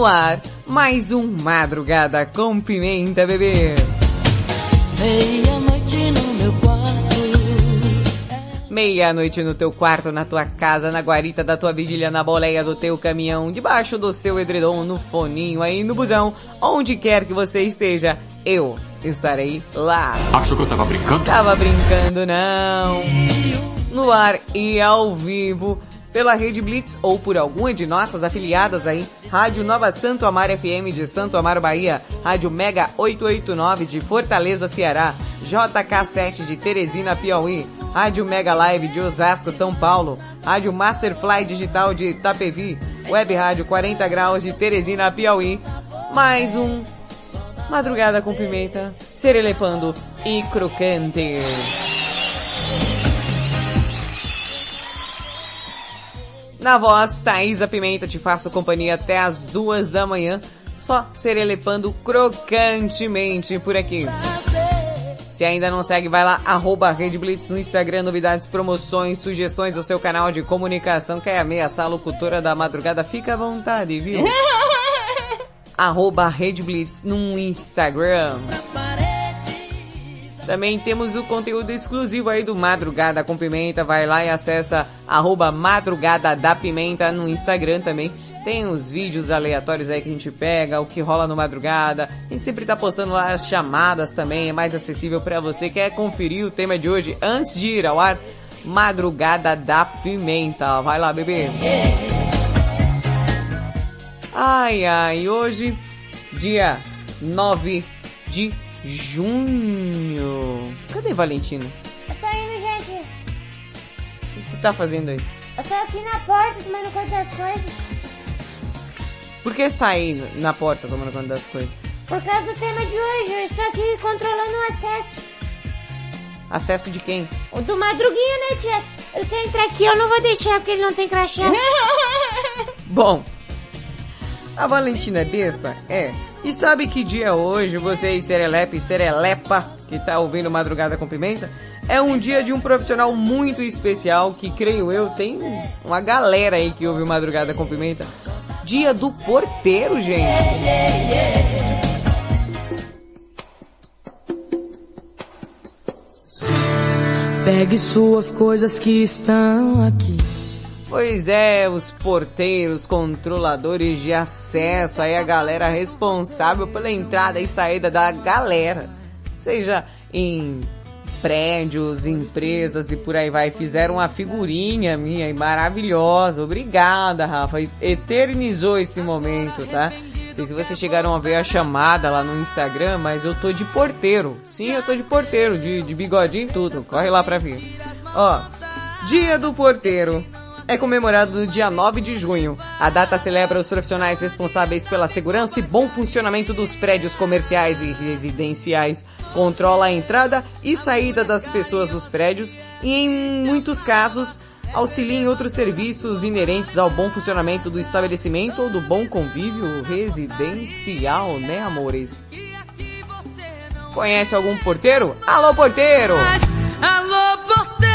no ar mais um Madrugada com Pimenta, bebê. Meia-noite no meu quarto. Meia-noite no teu quarto, na tua casa, na guarita da tua vigília, na boleia do teu caminhão, debaixo do seu edredom, no foninho, aí no busão, onde quer que você esteja, eu estarei lá. Achou que eu tava brincando? Tava brincando, não. No ar e ao vivo, pela Rede Blitz ou por alguma de nossas afiliadas aí, Rádio Nova Santo Amaro FM de Santo Amaro, Bahia, Rádio Mega 889 de Fortaleza, Ceará, JK7 de Teresina, Piauí, Rádio Mega Live de Osasco, São Paulo, Rádio Masterfly Digital de Itapevi, Web Rádio 40 Graus de Teresina, Piauí, mais um Madrugada com Pimenta, serelepando e crocante. Na voz, Thaisa Pimenta, te faço companhia até as duas da manhã, só serelepando crocantemente por aqui. Se ainda não segue, vai lá, arroba Rede Blitz no Instagram, novidades, promoções, sugestões do seu canal de comunicação, quer ameaçar a locutora da madrugada, fica à vontade, viu? arroba Rede Blitz no Instagram. Também temos o conteúdo exclusivo aí do Madrugada com Pimenta. Vai lá e acessa arroba Madrugada da Pimenta no Instagram também. Tem os vídeos aleatórios aí que a gente pega, o que rola no Madrugada. Gente sempre tá postando lá as chamadas também, é mais acessível para você. Quer conferir o tema de hoje antes de ir ao ar? Madrugada da Pimenta. Vai lá, bebê. Ai, ai, hoje, dia 9 de junho. Cadê Valentina? Eu tô indo, gente. O que você tá fazendo aí? Eu tô aqui na porta tomando conta das coisas. Por que você tá aí na porta tomando conta das coisas? Por causa do tema de hoje, eu estou aqui controlando o acesso. Acesso de quem? O do Madruguinha, né, tia? Ele quer entrar aqui, eu não vou deixar porque ele não tem crachá. Bom, a Valentina é besta? É. E sabe que dia é hoje, vocês serelepe e serelepa que tá ouvindo Madrugada com Pimenta? É um dia de um profissional muito especial que, creio eu, tem uma galera aí que ouve Madrugada com Pimenta. Dia do porteiro, gente. Pegue suas coisas que estão aqui. Pois é, os porteiros, controladores de acesso, aí a galera responsável pela entrada e saída da galera. Seja em prédios, empresas e por aí vai. Fizeram uma figurinha minha e maravilhosa. Obrigada, Rafa. Eternizou esse momento, tá? Não sei se vocês chegaram a ver a chamada lá no Instagram, mas eu tô de porteiro. Sim, eu tô de porteiro, de, de bigodinho e tudo. Corre lá pra ver. Ó, Dia do Porteiro é comemorado no dia 9 de junho. A data celebra os profissionais responsáveis pela segurança e bom funcionamento dos prédios comerciais e residenciais, controla a entrada e saída das pessoas dos prédios e, em muitos casos, auxilia em outros serviços inerentes ao bom funcionamento do estabelecimento ou do bom convívio residencial, né, amores? Conhece algum porteiro? Alô, porteiro! Alô, porteiro,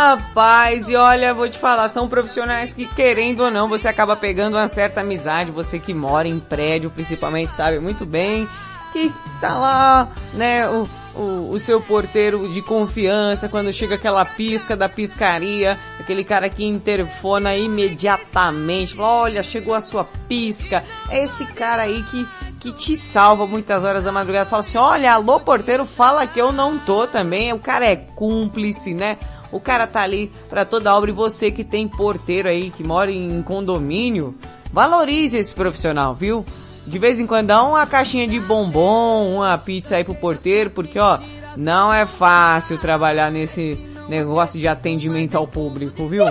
Rapaz, e olha, vou te falar, são profissionais que querendo ou não, você acaba pegando uma certa amizade, você que mora em prédio principalmente sabe muito bem que tá lá, né, o, o, o seu porteiro de confiança, quando chega aquela pisca da piscaria, aquele cara que interfona imediatamente, fala, olha, chegou a sua pisca. É esse cara aí que, que te salva muitas horas da madrugada. Fala assim, olha, alô porteiro, fala que eu não tô também. O cara é cúmplice, né? O cara tá ali para toda obra e você que tem porteiro aí, que mora em condomínio, valorize esse profissional, viu? De vez em quando dá uma caixinha de bombom, uma pizza aí pro porteiro, porque ó, não é fácil trabalhar nesse negócio de atendimento ao público, viu?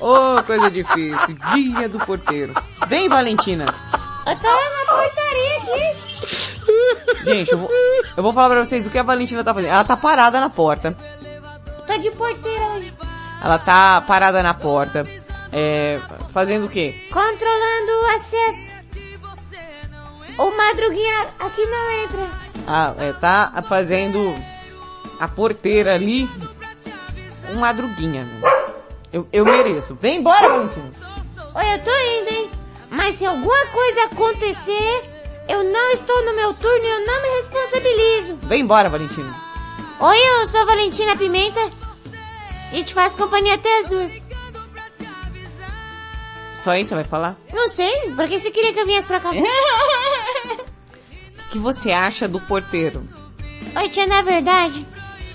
Ô, oh, coisa difícil. Dia do porteiro. Vem, Valentina. Eu tô na portaria aqui. Gente, eu vou, eu vou falar pra vocês o que a Valentina tá fazendo. Ela tá parada na porta. Tô de porteira hoje. Ela tá parada na porta. É, fazendo o quê? Controlando o acesso. O Madruguinha aqui não entra. Ah, é, tá fazendo a porteira ali. Um Madruguinha. Eu, eu mereço. Vem embora, Valentina. Oi, eu tô indo, hein? Mas se alguma coisa acontecer, eu não estou no meu turno e eu não me responsabilizo. Vem embora, Valentina. Oi, eu sou a Valentina Pimenta e te faço companhia até as duas. Só isso você vai falar? Não sei, por que você queria que eu viesse pra cá? O que, que você acha do porteiro? Oi, tia, na verdade,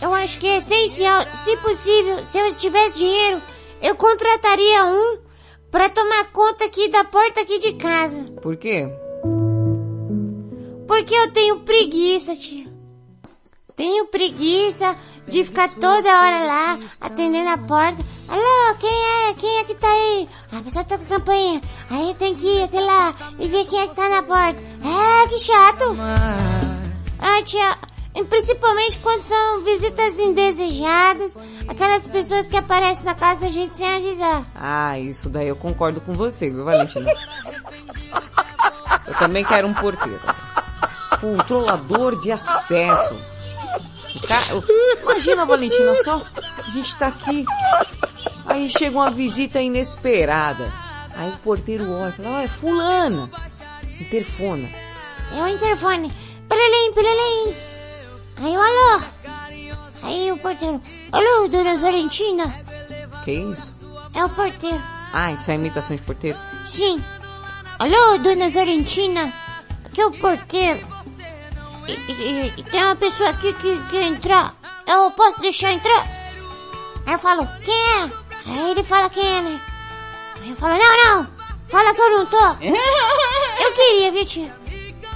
eu acho que é essencial, se possível, se eu tivesse dinheiro, eu contrataria um pra tomar conta aqui da porta aqui de casa. Por quê? Porque eu tenho preguiça, tia. Tenho preguiça de ficar toda hora lá, atendendo a porta. Alô, quem é? Quem é que tá aí? A pessoa toca a campainha. Aí tem que ir até lá e ver quem é que tá na porta. É, que chato. Ah, tia, principalmente quando são visitas indesejadas, aquelas pessoas que aparecem na casa da gente sem avisar. Ah, isso daí eu concordo com você, viu, Valentina? Eu também quero um porteiro. Controlador de acesso. Imagina, Valentina, só a gente tá aqui, aí chega uma visita inesperada. Aí o porteiro olha e fala, ó, é fulana. Interfona. É o interfone. Peralim, peralim. Aí o alô. Aí o porteiro. Alô, dona Valentina. Que isso? É o porteiro. Ah, isso é imitação de porteiro? Sim. Alô, dona Valentina. Aqui é o porteiro. E, e- e tem uma pessoa aqui que quer entrar. Eu posso deixar entrar? Aí eu falo, quem é? Aí ele fala quem é, né? Aí eu falo, não, não. Fala que eu não tô. Eu queria, viu, tia?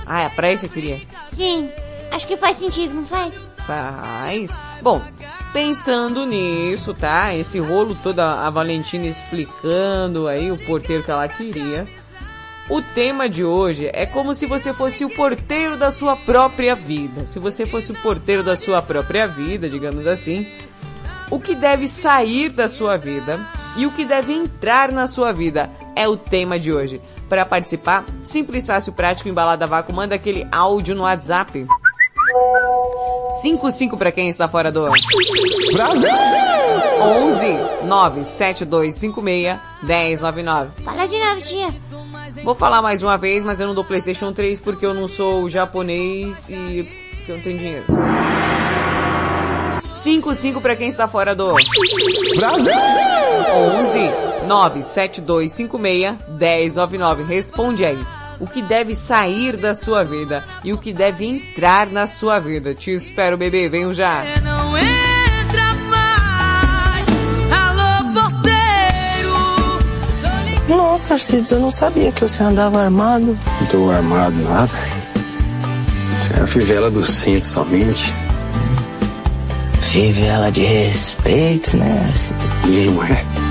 Ah, é pra isso que eu queria. Sim. Acho que faz sentido, não faz? Faz. Bom, pensando nisso, tá? Esse rolo todo, a a Valentina explicando aí o porteiro que ela queria. O tema de hoje é como se você fosse o porteiro da sua própria vida. Se você fosse o porteiro da sua própria vida, digamos assim, o que deve sair da sua vida e o que deve entrar na sua vida é o tema de hoje. Para participar, simples, fácil, prático, embalada a vácuo, manda aquele áudio no WhatsApp. 55 para quem está fora do Brasil! 11 97256 1099. Fala de novo, tia. Vou falar mais uma vez, mas eu não dou PlayStation 3 porque eu não sou japonês e porque eu não tenho dinheiro. 55 para quem está fora do Brasil! 11 97256 1099. Responde aí. O que deve sair da sua vida e o que deve entrar na sua vida. Te espero, bebê. Venho já. Não entra mais. Alô, porteiro. Nossa, Arcides, eu não sabia que você andava armado. Não tô armado nada. Isso é a fivela do cinto somente. Vive ela de respeito, né, Arcides? Não é?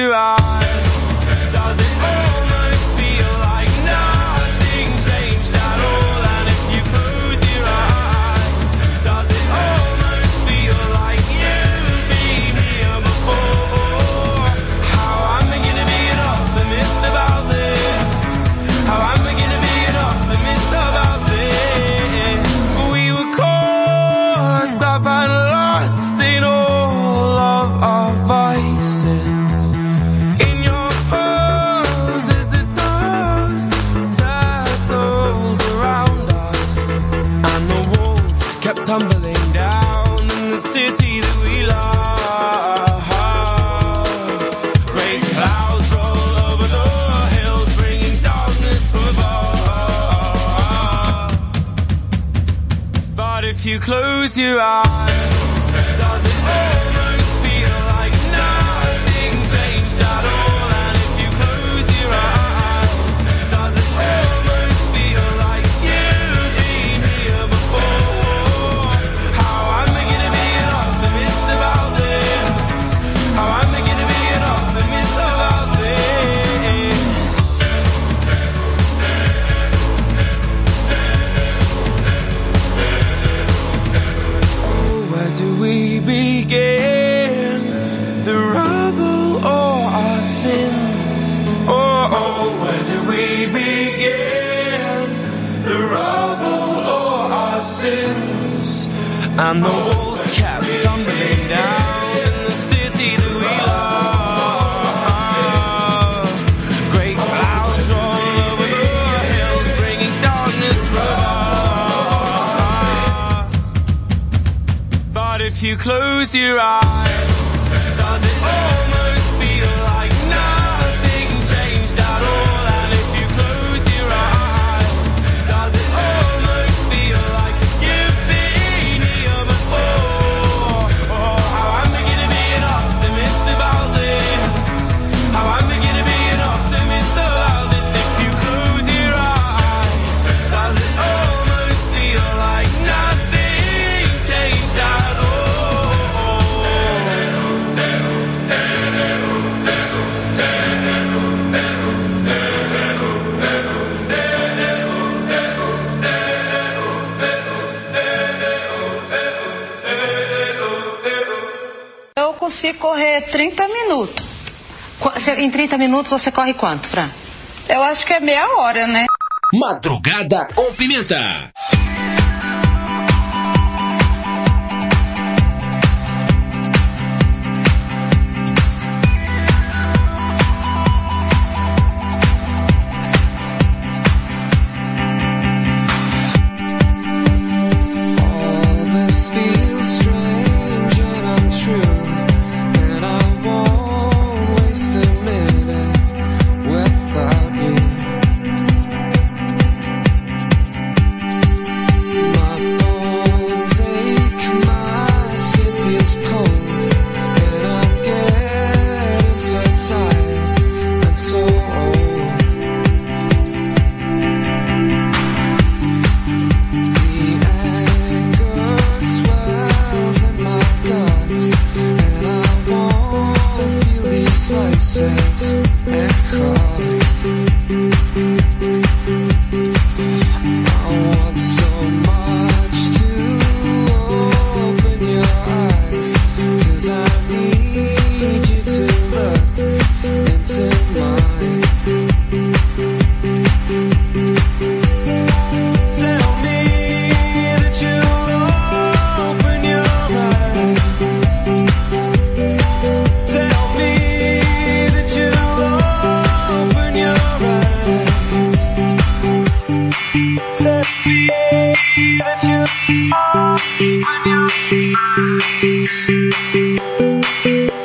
You are. tumbling down in the city that we love. Great clouds roll over the hills, bringing darkness from above. But if you close your eyes. And the walls kept tumbling down in the city that we love. Great clouds all over the hills, bringing darkness from us. But if you close your eyes. correr 30 minutos. Em 30 minutos você corre quanto, Fran? Eu acho que é meia hora, né? Madrugada com pimenta.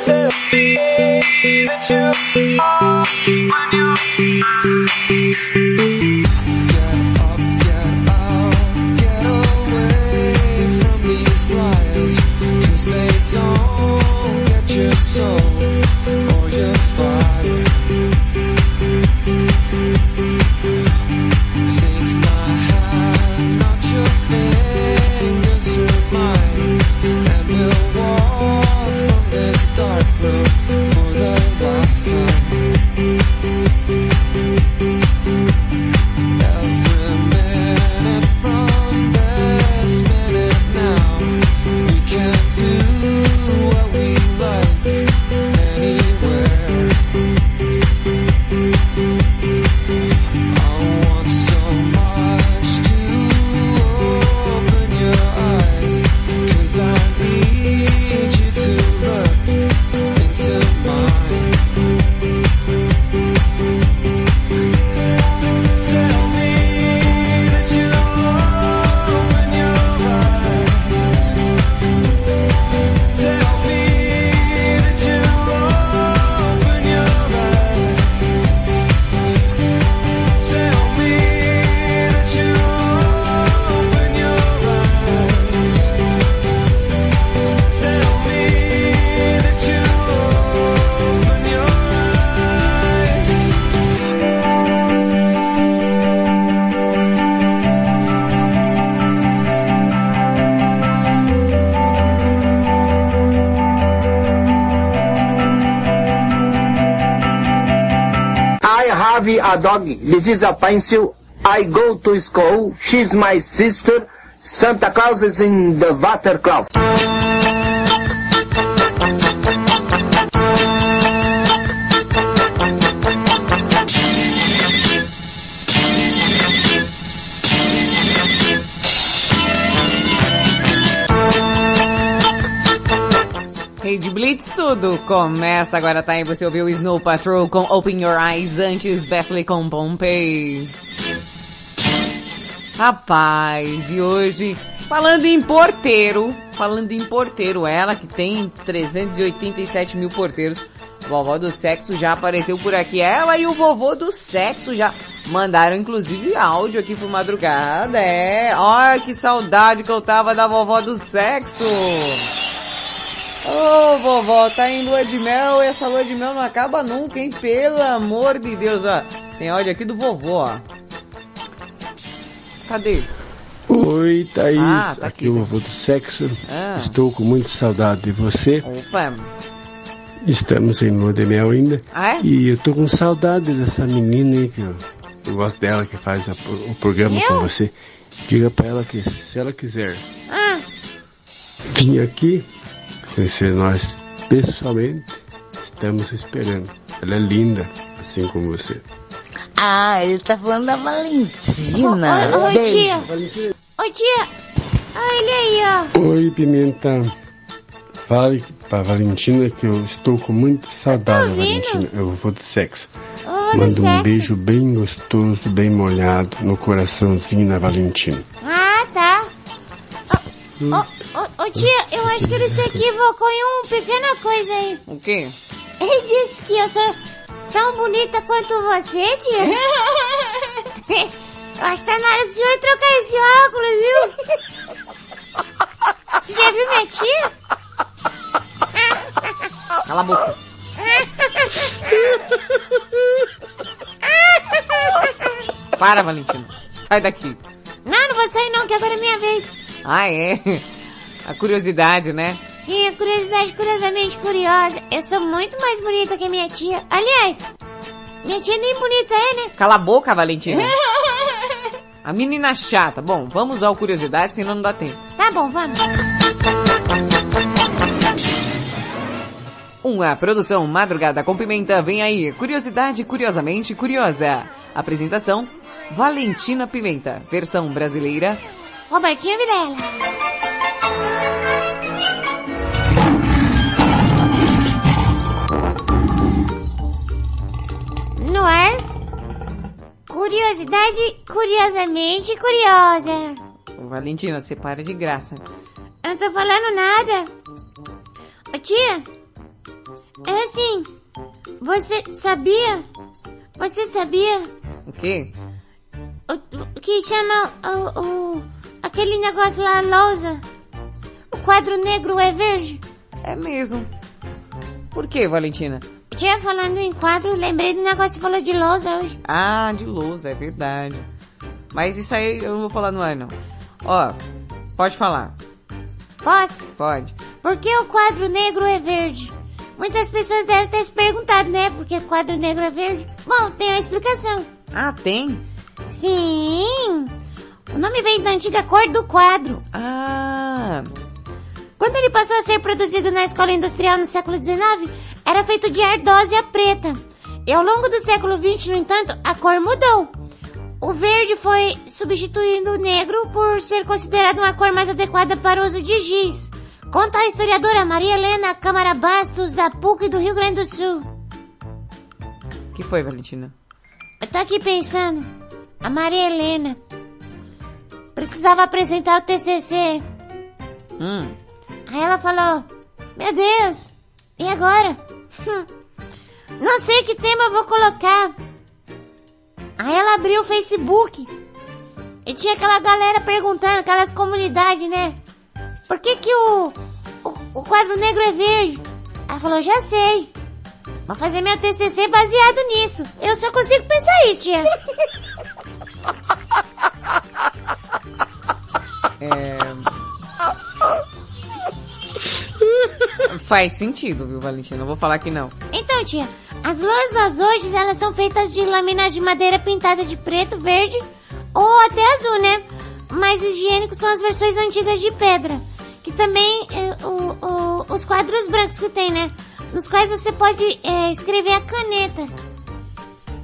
Tell me that you are when you're a is a pencil. I go to school. She's my sister. Santa Claus is in the water closet. Blitz tudo começa agora, tá? E você ouviu Snow Patrol com Open Your Eyes antes Besley com Pompei. Rapaz, e hoje, falando em porteiro, falando em porteiro, ela que tem 387 mil porteiros, vovó do sexo já apareceu por aqui. Ela e o vovô do sexo já mandaram inclusive áudio aqui pro madrugada. É, olha que saudade que eu tava da vovó do sexo. Ô, vovó, tá em lua de mel e essa lua de mel não acaba nunca, hein? Pelo amor de Deus, ó. Tem áudio aqui do vovô, ó. Cadê? Oi, Thaís. Ah, tá aqui é o vovô do sexo. Ah. Estou com muita saudade de você. Opa. Estamos em lua de mel ainda. Ah, é? E eu tô com saudade dessa menina aí que eu, eu gosto dela que faz a- o programa Eu? com você. Diga pra ela que se ela quiser Ah, vir aqui conhecer nós pessoalmente, estamos esperando. Ela é linda, assim como você. Ah, ele tá falando da Valentina. Ô, ô, ô, Beijo. tia. Ô tia, olha aí, ó. Oi, Pimenta. Fale pra Valentina que eu estou com muita saudade da Valentina. Eu vou do sexo. Do Manda um sexo. beijo bem gostoso, bem molhado no coraçãozinho da Valentina. Ah, tá. Ô, ô, ô, ô, tia, eu acho que ele se equivocou em uma pequena coisa aí. O quê? Ele disse que eu sou tão bonita quanto você, tia. eu acho que tá na hora do senhor trocar esse óculos, viu? Você já viu minha tia? Cala a boca. Para, Valentina. Sai daqui. Não, não vou sair não, que agora é minha vez. Ah, é? A curiosidade, né? Sim, a curiosidade curiosamente curiosa. Eu sou muito mais bonita que minha tia. Aliás, minha tia nem bonita é, né? Cala a boca, Valentina. A menina chata. Bom, vamos ao curiosidade, senão não dá tempo. Tá bom, vamos. Uma produção Madrugada com Pimenta vem aí. Curiosidade curiosamente curiosa. Apresentação Valentina Pimenta. Versão brasileira. Robertinho Vilela. No ar. Curiosidade curiosamente curiosa. Valentina, você para de graça. Eu não tô falando nada. Ô tia, é assim, você sabia? Você sabia O quê? o, o que chama o, o- aquele negócio lá, lousa? O quadro negro é verde? É mesmo. Por que, Valentina? Tia, falando em quadro, lembrei do negócio que falou de lousa hoje. Ah, de lousa, é verdade. Mas isso aí eu não vou falar no ar, não. Ó, pode falar. Posso? Pode. Por que o quadro negro é verde? Muitas pessoas devem ter se perguntado, né? Porque quadro negro é verde. Bom, tem a explicação. Ah, tem? Sim. O nome vem da antiga cor do quadro. Ah. Quando ele passou a ser produzido na escola industrial no século XIX, era feito de ardósia preta. E ao longo do século XX, no entanto, a cor mudou. O verde foi substituindo o negro por ser considerado uma cor mais adequada para o uso de giz. Conta a historiadora Maria Helena Câmara Bastos, da PUC do Rio Grande do Sul. O que foi, Valentina? Eu tô aqui pensando, a Maria Helena precisava apresentar o TCC. Hum. Aí ela falou, meu Deus, e agora? Hum, Não sei que tema eu vou colocar. Aí ela abriu o Facebook. E tinha aquela galera perguntando, aquelas comunidades, né? Por que que o, o, o quadro negro é verde? Ela falou, já sei. Vou fazer meu TCC baseado nisso. Eu só consigo pensar isso, tia. É... Faz sentido, viu, Valentina? Não vou falar que não. Então, tia, as lousas hoje, elas são feitas de lâminas de madeira pintada de preto, verde ou até azul, né? Mais higiênicos são as versões antigas de pedra. Que também, é, o- o- os quadros brancos que tem, né? Nos quais você pode é, escrever a caneta.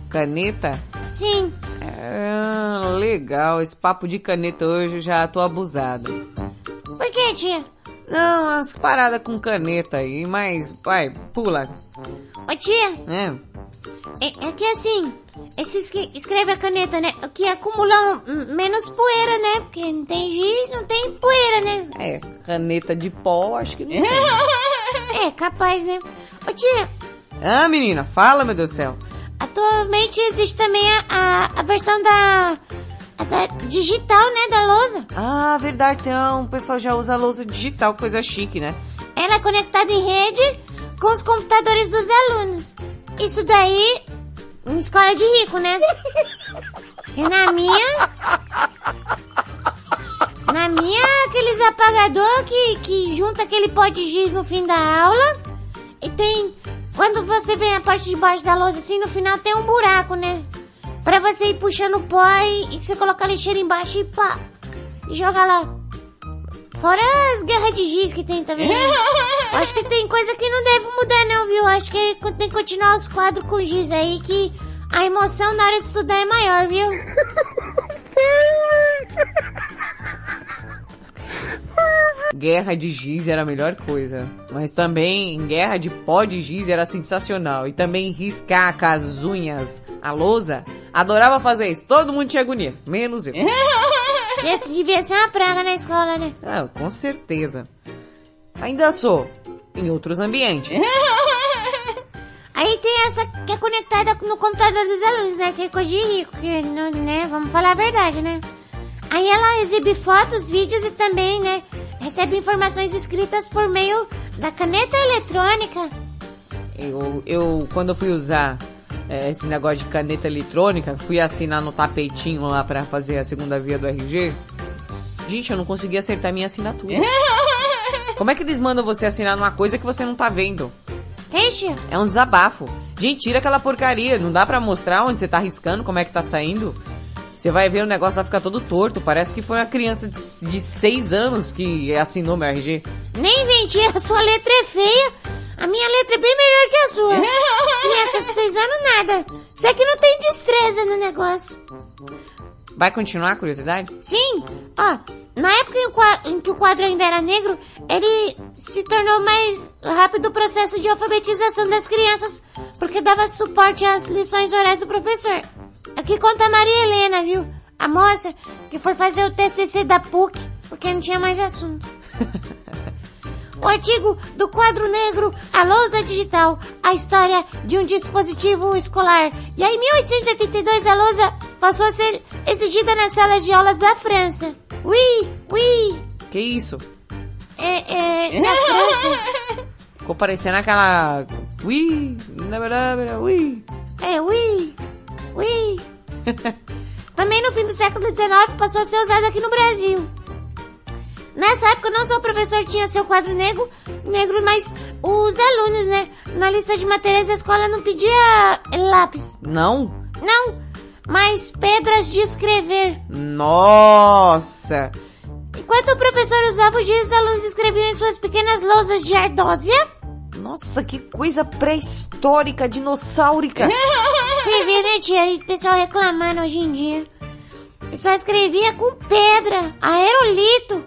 Caneta? Sim. É, legal. Esse papo de caneta hoje eu já tô abusado. Por que, tia? Não, as paradas com caneta aí, mas vai, pula. Ô, tia, É. é, é que assim, esses que escreve a caneta, né? Que acumulam hum, menos poeira, né? Porque não tem giz, não tem poeira, né? É, caneta de pó, acho que não tem. É, capaz, né? Ô, tia, Ah, menina, fala, meu Deus do céu. Atualmente existe também a, a, a versão da, a da digital, né, da lousa. Ah, verdade, então o pessoal já usa lousa digital, coisa chique, né? Ela é conectada em rede com os computadores dos alunos. Isso daí, em escola de rico, né? E na minha... Na minha, aqueles apagador que, que junta aquele pó de giz no fim da aula. E tem... Quando você vem a parte de baixo da lousa, assim, no final tem um buraco, né? Pra você ir puxando o pó e, e você colocar a lixeira embaixo e pá... E joga lá. Fora as guerras de giz que tem também. né? Acho que tem coisa que não deve mudar não, viu? Acho que tem que continuar os quadros com giz aí que a emoção na hora de estudar é maior, viu? Guerra de giz era a melhor coisa. Mas também guerra de pó de giz era sensacional. E também riscar com as unhas a lousa. Adorava fazer isso. Todo mundo tinha agonia. Menos eu. Esse devia ser uma praga na escola, né? Ah, com certeza. Ainda sou. Em outros ambientes. Aí tem essa que é conectada no computador dos alunos, né? Que é coisa de rico, que não, né? Vamos falar a verdade, né? Aí ela exibe fotos, vídeos e também, né? Recebe informações escritas por meio da caneta eletrônica. Eu, eu quando eu fui usar é, esse negócio de caneta eletrônica, fui assinar no tapetinho lá pra fazer a segunda via do RG. Gente, eu não consegui acertar minha assinatura. Como é que eles mandam você assinar numa coisa que você não tá vendo? Ixi, É um desabafo. Gente, tira aquela porcaria. Não dá pra mostrar onde você tá riscando, como é que tá saindo. Você vai ver o negócio vai ficar todo torto. Parece que foi uma criança de, de 6 anos que assinou meu RG. nem invente, a sua letra é feia. A minha letra é bem melhor que a sua. Criança de seis anos, nada. Você que não tem destreza no negócio. Vai continuar a curiosidade? Sim, ó, na época em, em que o quadro ainda era negro, ele se tornou mais rápido o processo de alfabetização das crianças, porque dava suporte às lições orais do professor. Aqui conta a Maria Helena, viu? A moça que foi fazer o TCC da PUC, porque não tinha mais assunto. O artigo do quadro negro, a lousa digital, a história de um dispositivo escolar. E aí, em 1882, a lousa passou a ser exigida nas salas de aulas da França. Oui, oui, Que isso? é, é, na França. Ficou parecendo aquela... Ui, na verdade, ui. É, oui, oui. Também no fim do século XIX passou a ser usado aqui no Brasil. Nessa época não só o professor tinha seu quadro negro, negro, mas os alunos, né? Na lista de matérias a escola não pedia lápis. Não? Não, mas pedras de escrever. Nossa! Enquanto o professor usava o giz, os alunos escreviam em suas pequenas lousas de ardósia. Nossa, que coisa pré-histórica, dinossáurica. Você vê, né, tia? O pessoal reclamando hoje em dia. O pessoal escrevia com pedra, aerolito.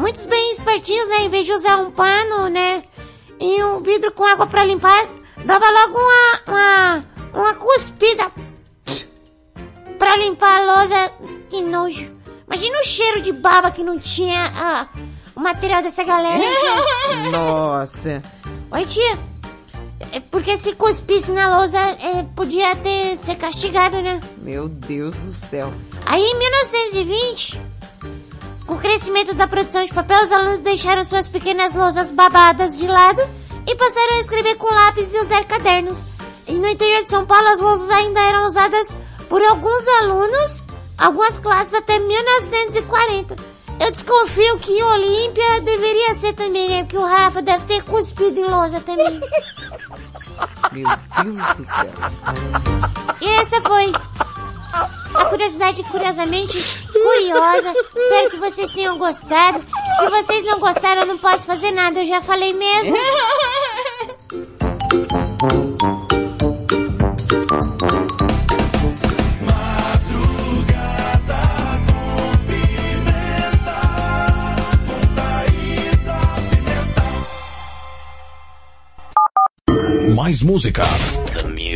Muitos bem espertinhos, né? Em vez de usar um pano, né? E um vidro com água pra limpar, dava logo uma, uma, uma cuspida pra limpar a lousa. Que nojo. Imagina o cheiro de baba que não tinha ah, o material dessa galera, hein, tia? Nossa. Oi, tia. É porque se cuspisse na lousa, é, podia ter ser castigado, né? Meu Deus do céu. Aí, em 1920, com o crescimento da produção de papel, os alunos deixaram suas pequenas lousas babadas de lado e passaram a escrever com lápis e usar cadernos. E no interior de São Paulo, as lousas ainda eram usadas por alguns alunos, algumas classes até 1940. Eu desconfio que em Olímpia deveria ser também, né? Porque o Rafa deve ter cuspido em lousa também. Meu Deus do céu. E essa foi a curiosidade curiosamente curiosa. Espero que vocês tenham gostado. Se vocês não gostaram, eu não posso fazer nada. Eu já falei mesmo. Mais música.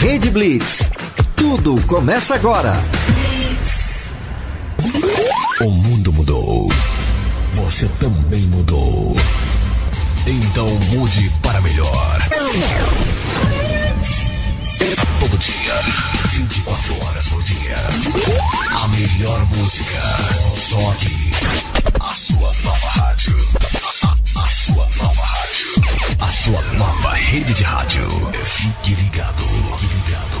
Rede Blitz. Tudo começa agora. O mundo mudou. Você também mudou. Então mude para melhor. Todo dia, 24 horas por dia. A melhor música. Só aqui. A sua nova rádio. A, sua nova rádio. A sua nova rede de rádio. Fique ligado. Fique ligado.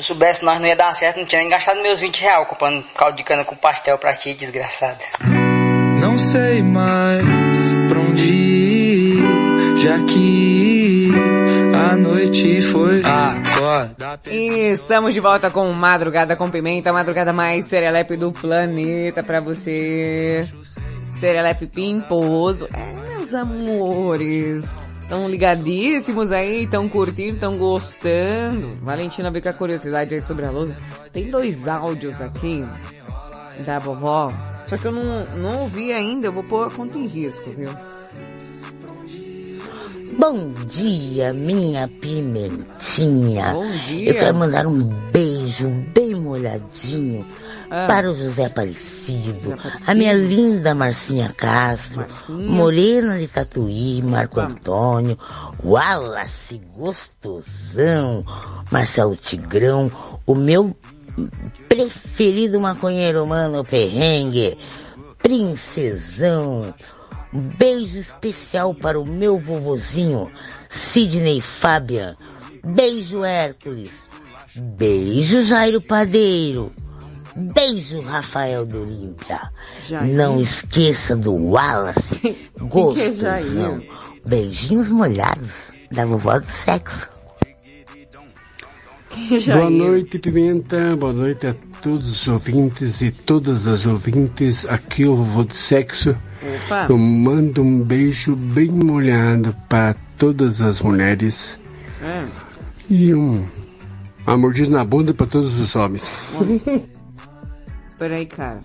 eu soubesse nós não ia dar certo, não tinha nem gastado meus 20 reais comprando caldo de cana com pastel pra ti, desgraçada. Não sei mais pra onde ir, já que a noite foi agora. E estamos de volta com Madrugada com Pimenta, a madrugada mais serelepe do planeta pra você. Serelepe pimposo. É, meus amores. Tão ligadíssimos aí, tão curtindo, tão gostando. Valentina veio com a curiosidade aí sobre a lousa. Tem dois áudios aqui da vovó. Só que eu não, não ouvi ainda, eu vou pôr a conta em risco, viu? Bom dia, minha pimentinha. Bom dia. Eu quero mandar um beijo bem molhadinho Ah. para o José Aparecido, a minha linda Marcinha Castro, Morena de Tatuí, Marco Antônio, Wallace Gostosão, Marcelo Tigrão, o meu preferido maconheiro mano perrengue, Princesão, Um beijo especial para o meu vovozinho, Sidney Fabian. Beijo, Hércules. Beijo, Jairo Padeiro. Beijo, Rafael. Jair? Não esqueça do Wallace. é Gostosão. Jair? Beijinhos molhados da vovó do sexo. Boa noite, Pimenta. Boa noite a todos os ouvintes e todas as ouvintes. Aqui é o vovô do sexo. Opa. Eu mando um beijo bem molhado para todas as mulheres É. e um uma mordida na bunda para todos os homens. Peraí, cara.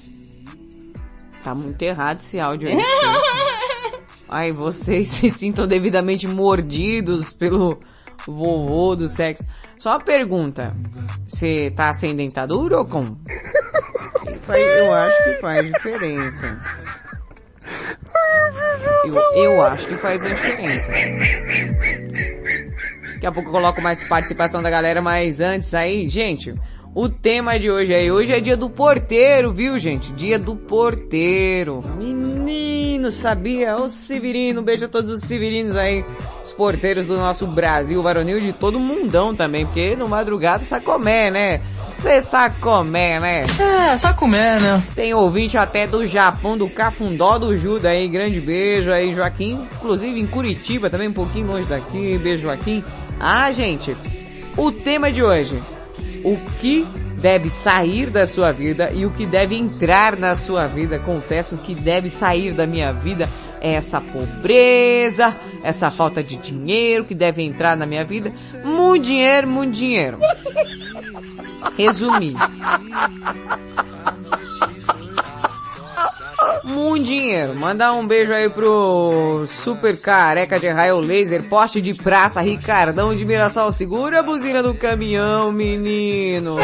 Tá muito errado esse áudio aí. Ai, vocês se sintam devidamente mordidos pelo vovô do sexo. Só uma pergunta. Você tá sem dentadura ou? Faz- Eu acho que faz diferença. Eu, eu acho que faz diferença. Daqui a pouco eu coloco mais participação da galera, mas antes aí, gente, o tema de hoje aí, hoje é dia do porteiro, viu gente? Dia do porteiro. Menino, sabia? Ô Severino, beijo a todos os Severinos aí, os porteiros do nosso Brasil varonil, de todo mundão também, porque no madrugada sacomé, né? Você sacomé, né? É, sacomé, né? Tem ouvinte até do Japão, do Cafundó do Juda aí, grande beijo aí, Joaquim, inclusive em Curitiba também, um pouquinho longe daqui, beijo Joaquim. Ah, gente, o tema de hoje, o que deve sair da sua vida e o que deve entrar na sua vida, confesso, que deve sair da minha vida é essa pobreza, essa falta de dinheiro que deve entrar na minha vida, muito dinheiro, muito dinheiro. Resumir. Muito dinheiro. Mandar um beijo aí pro super careca de raio laser, poste de praça, Ricardão de Mirassol. Segura a buzina do caminhão, menino.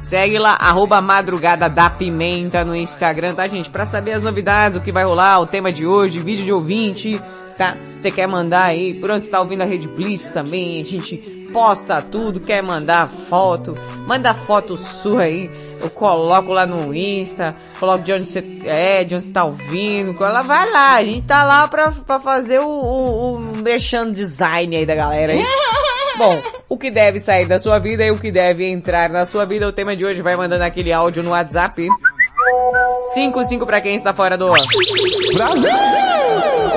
Segue lá, arroba madrugada da pimenta no Instagram, tá gente? Pra saber as novidades, o que vai rolar, o tema de hoje, vídeo de ouvinte, tá? Você quer mandar aí, por onde você tá ouvindo a Rede Blitz também, a gente posta tudo, quer mandar foto, manda foto sua aí, eu coloco lá no Insta, coloco de onde você é, de onde você tá ouvindo, ela vai lá, a gente tá lá pra, pra fazer o, o, o merchan design aí da galera aí. Bom, o que deve sair da sua vida e o que deve entrar na sua vida, o tema de hoje vai mandando aquele áudio no WhatsApp. 55 pra quem está fora do Brasil!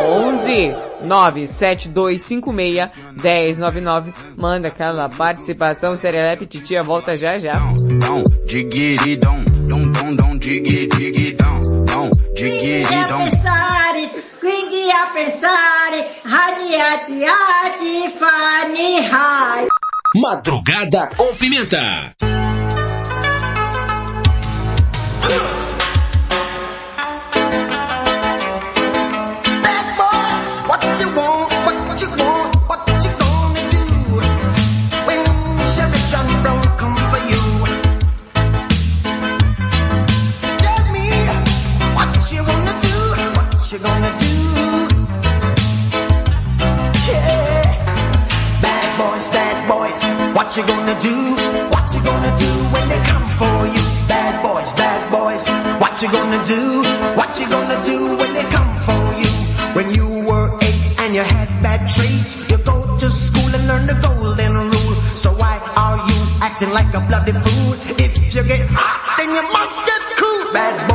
11 97256 1099. Manda aquela participação, Serelepe Titia volta já já. Dom, diggity dom, what you gonna do? When Shavish John come for you? Tell me what you gonna do Yeah, bad boys, bad boys, what you gonna do? What you gonna do when they come for you? Bad boys, bad boys, what you gonna do? What you gonna do when they come for you? When you you had bad traits, you go to school and learn the golden rule. So why are you acting like a bloody fool? If you get hot, then you must get cool. Bad boys,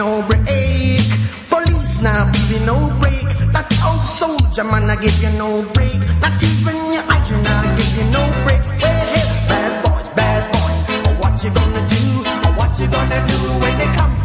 No break. Police now give you no break. That old soldier man I give you no break. Not even your eyes now give you no breaks. Well, hey, bad boys, bad boys, what you gonna do? What you gonna do when they come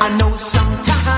I know sometimes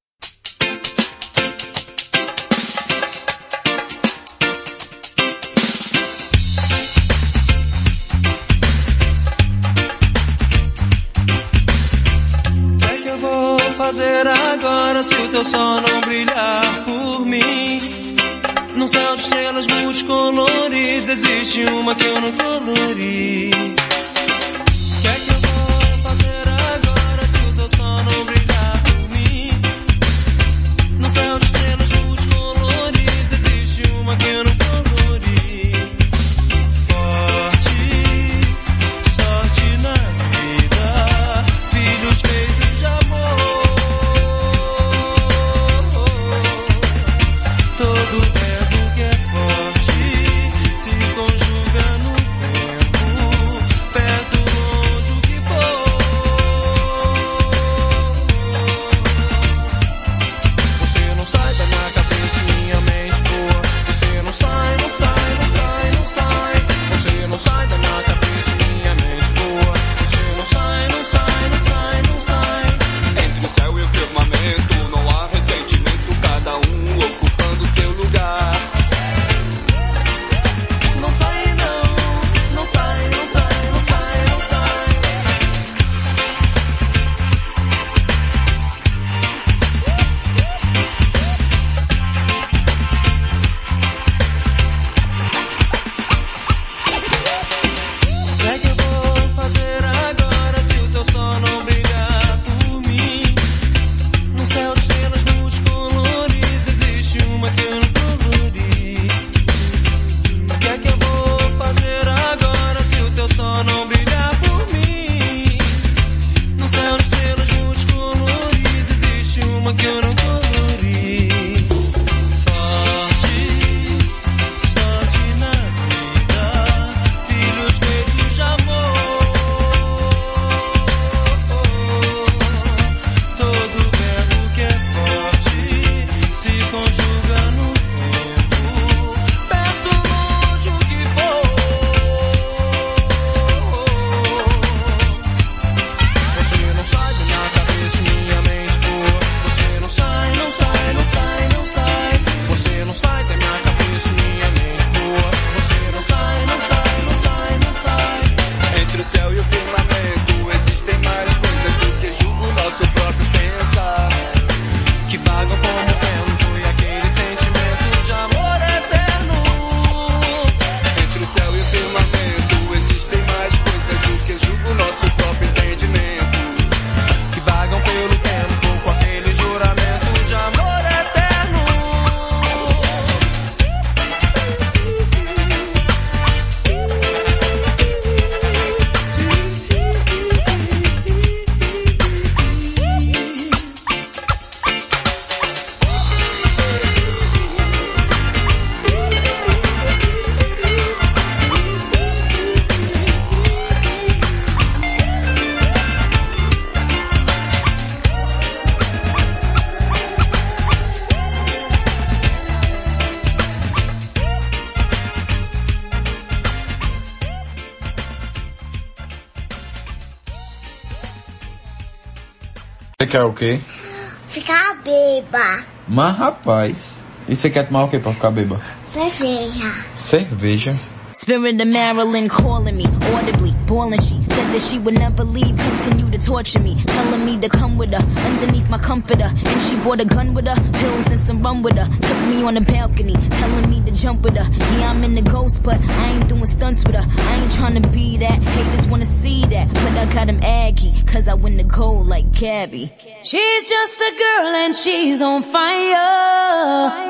Quer o quê? Ficar beba. Mas rapaz, e você quer tomar o quê pra ficar beba? Cerveja. Cerveja. Spirit of Marilyn calling me audibly, boiling. She said that she would never leave, continue to torture me, telling me to come with her underneath my comforter. And she brought a gun with her, pills and some rum with her. Took me on the balcony, telling me jump with her. Yeah, I'm in the ghost, but I ain't doing stunts with her. I ain't trying to be that. Haters wanna see that, but I got 'em aggy, cause I win the gold like Gabby. She's just a girl and she's on fire.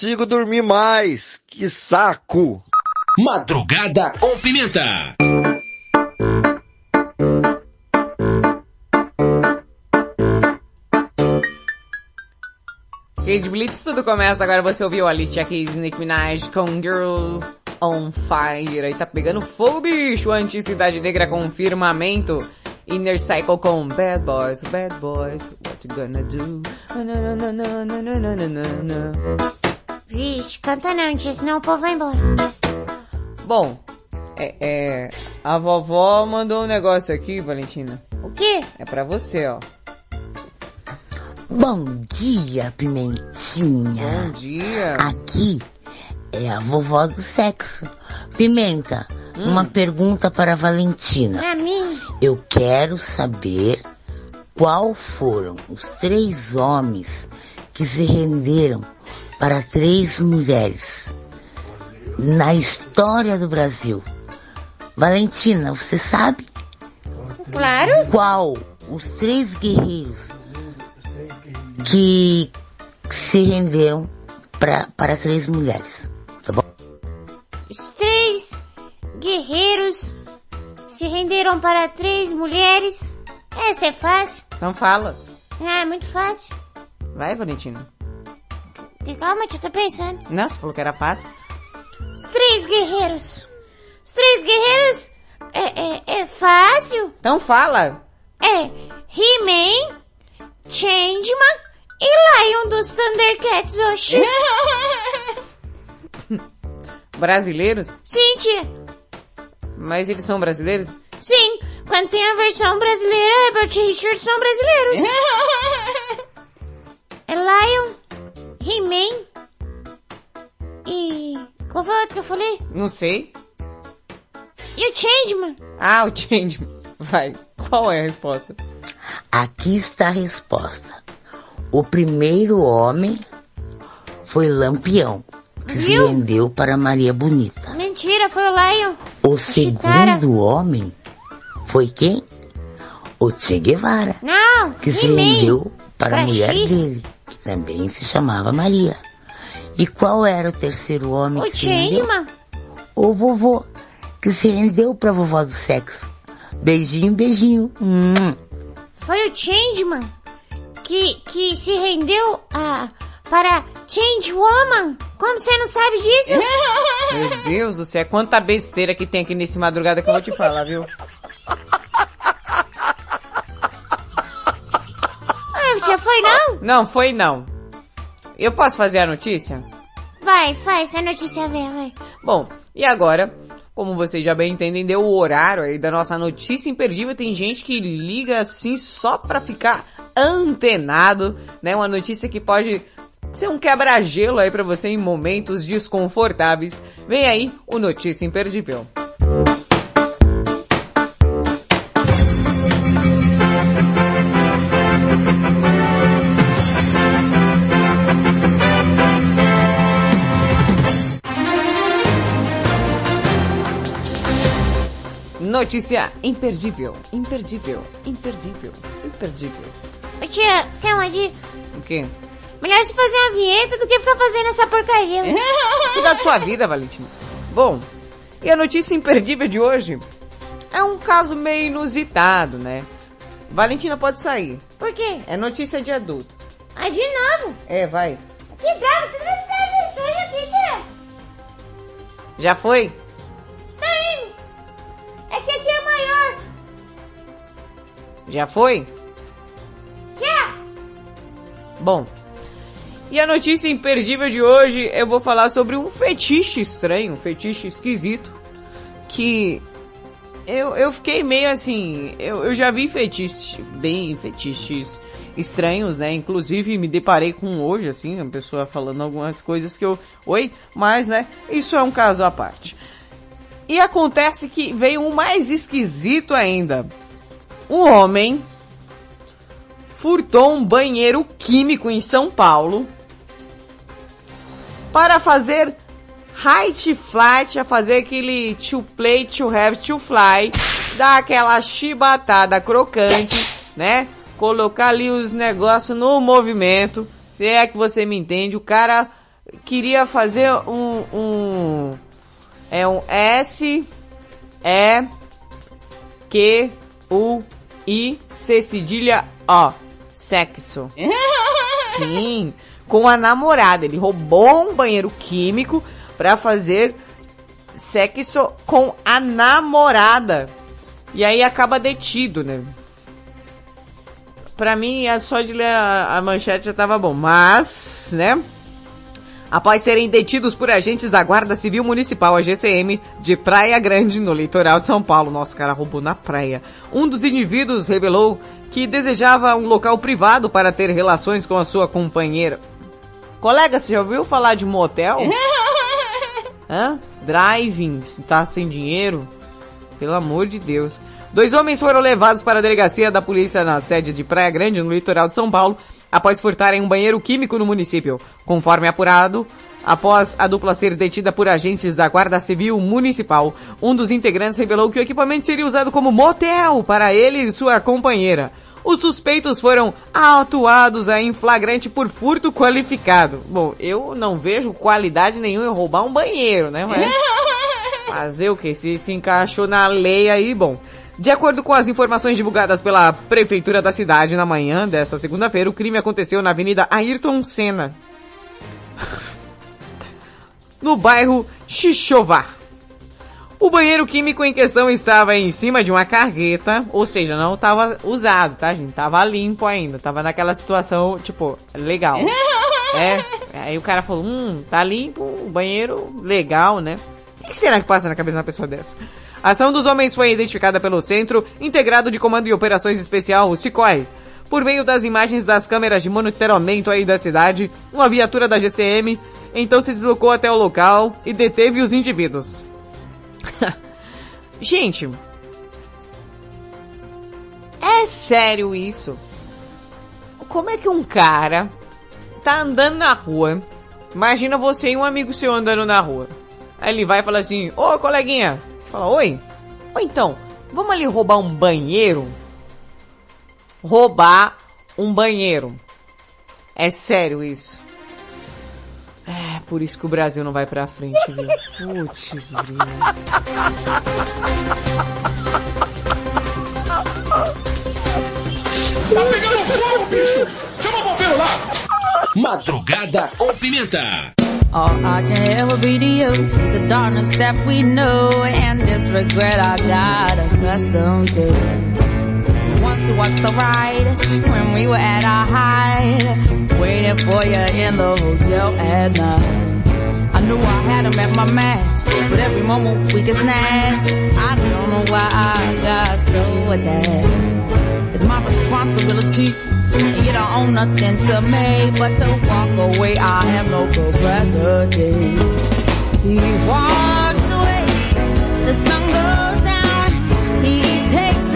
Consigo dormir mais. Que saco! Madrugada com pimenta. Kate Blitz, tudo começa agora. Você ouviu a Alicia Keys, Nick Minaj com Girl on Fire. Aí tá pegando fogo, bicho. Anti-Cidade Negra com Firmamento. Inner Cycle com Bad Boys, Bad Boys, what you gonna do? Na, na, na, Vixe, canta não, tia, senão o povo vai embora. Bom, é, é, a vovó mandou um negócio aqui, Valentina. O quê? É pra você, ó. Bom dia, Pimentinha. Bom dia. Aqui é a vovó do sexo. Pimenta, uma pergunta para a Valentina. Pra mim, Eu quero saber qual foram os três homens que se renderam para três mulheres na história do Brasil. Valentina, você sabe? Claro. Qual os três guerreiros que se renderam pra, para três mulheres? Tá bom? os três guerreiros se renderam para três mulheres. Essa é fácil. Então fala. Ah, é muito fácil. Vai, Valentina. Calma, tia, tô pensando. Não, você falou que era fácil. Os três guerreiros. Os três guerreiros é, é, é fácil. Então fala. É He-Man, Changeman e Lion dos Thundercats, oxi. Brasileiros? Sim, tia. Mas eles são brasileiros? Sim, quando tem a versão brasileira, Herbert e Richard são brasileiros. é Lion, He-Man e... Qual foi o outro que eu falei? Não sei. E o Changeman. Ah, o Changeman. Vai. Qual é a resposta? Aqui está a resposta. O primeiro homem foi Lampião, que se Viu? rendeu para Maria Bonita. Mentira, foi o Lion. O Chitara. segundo homem foi quem? O Che Guevara, Não, que se rendeu para a mulher dele, que também se chamava Maria. E qual era o terceiro homem O que. O vovô, que se rendeu para a vovó do sexo. Beijinho, beijinho. Hum. Foi o Changeman que, que se rendeu a, para Change Woman. Como você não sabe disso? Meu Deus do céu, quanta besteira que tem aqui nesse madrugada que eu vou te falar, viu? Já foi não? Não, foi não. Eu posso fazer a notícia? Vai, faz, a notícia vem, vai. Bom, e agora, como vocês já bem entendem, deu o horário aí da nossa notícia imperdível. Tem gente que liga assim só pra ficar antenado, né? Uma notícia que pode ser um quebra-gelo aí pra você em momentos desconfortáveis. Vem aí o Notícia Imperdível. Notícia imperdível, imperdível, imperdível, imperdível. Ô tia, quer uma dica? O quê? Melhor se fazer uma vinheta do que ficar fazendo essa porcaria. Cuidar da sua vida, Valentina. Bom, e a notícia imperdível de hoje é um caso meio inusitado, né? Valentina pode sair. Por quê? É notícia de adulto. Ah, de novo? É, vai. Que droga, sabe isso aqui, tia. Já foi? É que aqui é maior. Já foi? Já. Bom. E a notícia imperdível de hoje, eu vou falar sobre um fetiche estranho, um fetiche esquisito, que eu, eu fiquei meio assim, eu, eu já vi fetiches, bem fetiches estranhos, né? Inclusive me deparei com hoje, assim, uma pessoa falando algumas coisas que eu, oi, mas né, isso é um caso à parte. E acontece que veio um mais esquisito ainda. Um homem furtou um banheiro químico em São Paulo para fazer height flight, a fazer aquele to play, to have, to fly, dar aquela chibatada crocante, né? Colocar ali os negócios no movimento. Se é que você me entende, o cara queria fazer um, um é um S E Q U I C cedilha O sexo. Sim, com a namorada. Ele roubou um banheiro químico pra fazer sexo com a namorada. E aí acaba detido, né? pra mim, é só de ler a, a manchete já tava bom. Mas, né? Após serem detidos por agentes da Guarda Civil Municipal, a GCM, de Praia Grande, no litoral de São Paulo. Nossa, o cara roubou na praia. Um dos indivíduos revelou que desejava um local privado para ter relações com a sua companheira. Colega, você já ouviu falar de motel? Hã? Driving, se tá sem dinheiro? Pelo amor de Deus. Dois homens foram levados para a delegacia da polícia na sede de Praia Grande, no litoral de São Paulo, após furtarem um banheiro químico no município. Conforme apurado, após a dupla ser detida por agentes da Guarda Civil Municipal, um dos integrantes revelou que o equipamento seria usado como motel para ele e sua companheira. Os suspeitos foram autuados em flagrante por furto qualificado. Bom, eu não vejo qualidade nenhuma em roubar um banheiro, né? Mas fazer o que? Se se encaixou na lei aí, bom. De acordo com as informações divulgadas pela prefeitura da cidade na manhã dessa segunda-feira, o crime aconteceu na Avenida Ayrton Senna, no bairro Xixová. O banheiro químico em questão estava em cima de uma carreta, ou seja, não estava usado, tá, gente? Tava limpo ainda, tava naquela situação, tipo, legal. É, aí o cara falou, hum, tá limpo, o banheiro legal, né? O que será que passa na cabeça de uma pessoa dessa? A ação dos homens foi identificada pelo Centro Integrado de Comando e Operações Especial, o SICOI. Por meio das imagens das câmeras de monitoramento aí da cidade, uma viatura da GCM então se deslocou até o local e deteve os indivíduos. Gente, é sério isso? Como é que um cara tá andando na rua? Imagina você e um amigo seu andando na rua. Aí ele vai e fala assim: Ô coleguinha. Fala: Oi? Ou então, vamos ali roubar um banheiro? Roubar um banheiro. É sério isso? É, por isso que o Brasil não vai pra frente, viu? Putz. Tá pegando fogo, bicho! Chama o bombeiro lá! Madrugada com pimenta. All I can ever be to you is the darkness that we know and this regret I got accustomed to. Once you walked the ride when we were at our height, waiting for you in the hotel at night. I knew I had him at my match, but every moment we get snatch. I don't know why I got so attached. It's my responsibility, and you don't own nothing to me but to walk away. I have no capacity. He walks away, the sun goes down. He takes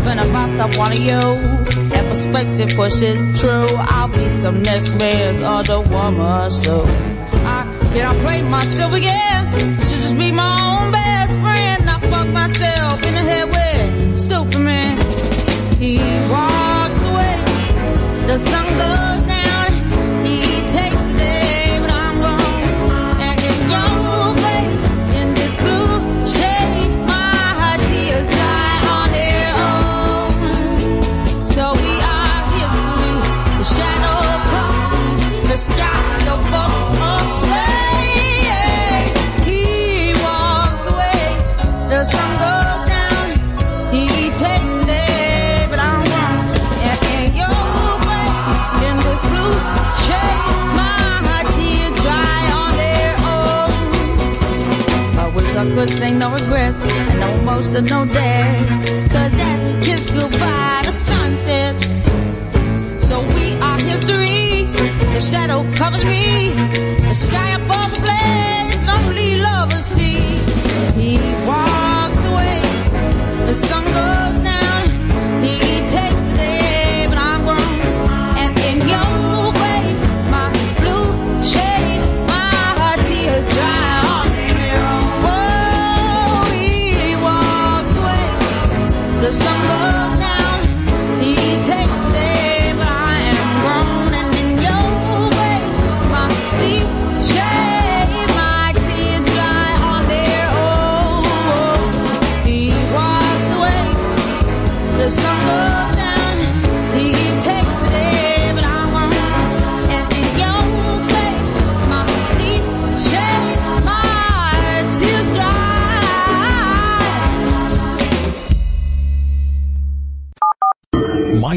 Even if I stop wanting you, that perspective pushes true. I'll be some next man's other woman, so I can I play myself again. Should just be my own best friend. I fuck myself in the head with stupid man. He walks away, the sun goes regrets and no day. Cause as we kiss goodbye, the sun sets. So we are history. The shadow covers me. The sky above blaze, lonely lovers see. He walks away. The sun goes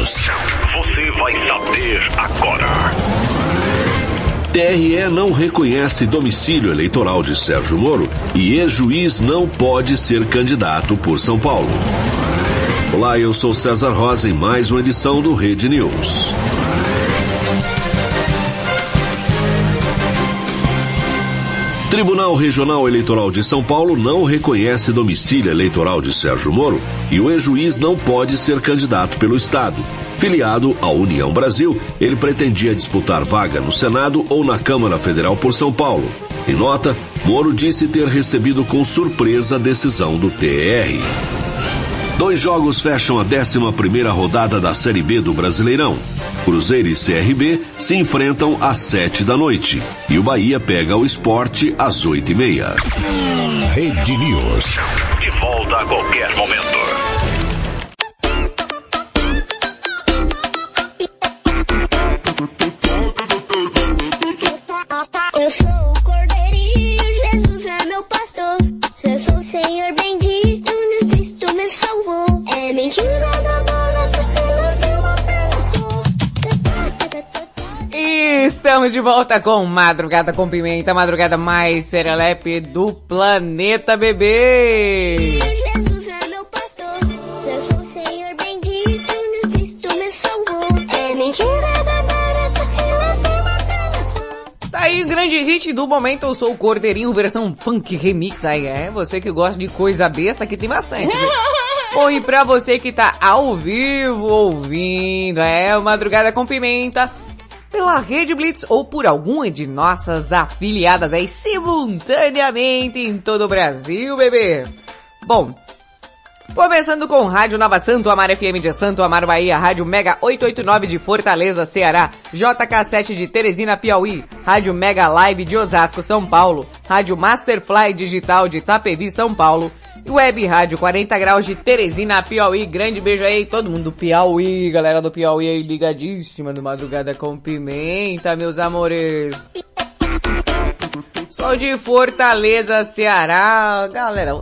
News. Você vai saber agora. TRE não reconhece domicílio eleitoral de Sérgio Moro e ex-juiz não pode ser candidato por São Paulo. Olá, eu sou César Rosa em mais uma edição do Rede News. Tribunal Regional Eleitoral de São Paulo não reconhece domicílio eleitoral de Sérgio Moro e o ex-juiz não pode ser candidato pelo Estado. Filiado à União Brasil, ele pretendia disputar vaga no Senado ou na Câmara Federal por São Paulo. Em nota, Moro disse ter recebido com surpresa a decisão do TR. Dois jogos fecham a 11ª rodada da Série B do Brasileirão. Cruzeiro e CRB se enfrentam às 7 da noite. E o Bahia pega o esporte às 8 e meia. Rede News. De volta a qualquer momento. Estamos de volta com Madrugada com Pimenta, madrugada mais serelepe do planeta bebê. Jesus é meu pastor. Eu sou o Senhor bendito, Cristo me salvou. É mentira da perna só. Tá aí o grande hit do momento, eu sou o Cordeirinho versão funk remix aí, é você que gosta de coisa besta que tem bastante. Bom, e pra você que tá ao vivo ouvindo, é Madrugada com Pimenta, pela Rede Blitz ou por alguma de nossas afiliadas aí simultaneamente em todo o Brasil, bebê. Bom, Começando com Rádio Nova Santo Amaro FM de Santo Amaro Bahia, Rádio Mega 889 de Fortaleza, Ceará, JK7 de Teresina, Piauí, Rádio Mega Live de Osasco, São Paulo, Rádio Masterfly Digital de Itapevi, São Paulo, Web Rádio 40 Graus de Teresina, Piauí. Grande beijo aí, todo mundo do Piauí, galera do Piauí aí ligadíssima no Madrugada com Pimenta, meus amores. Sou de Fortaleza, Ceará. Galera,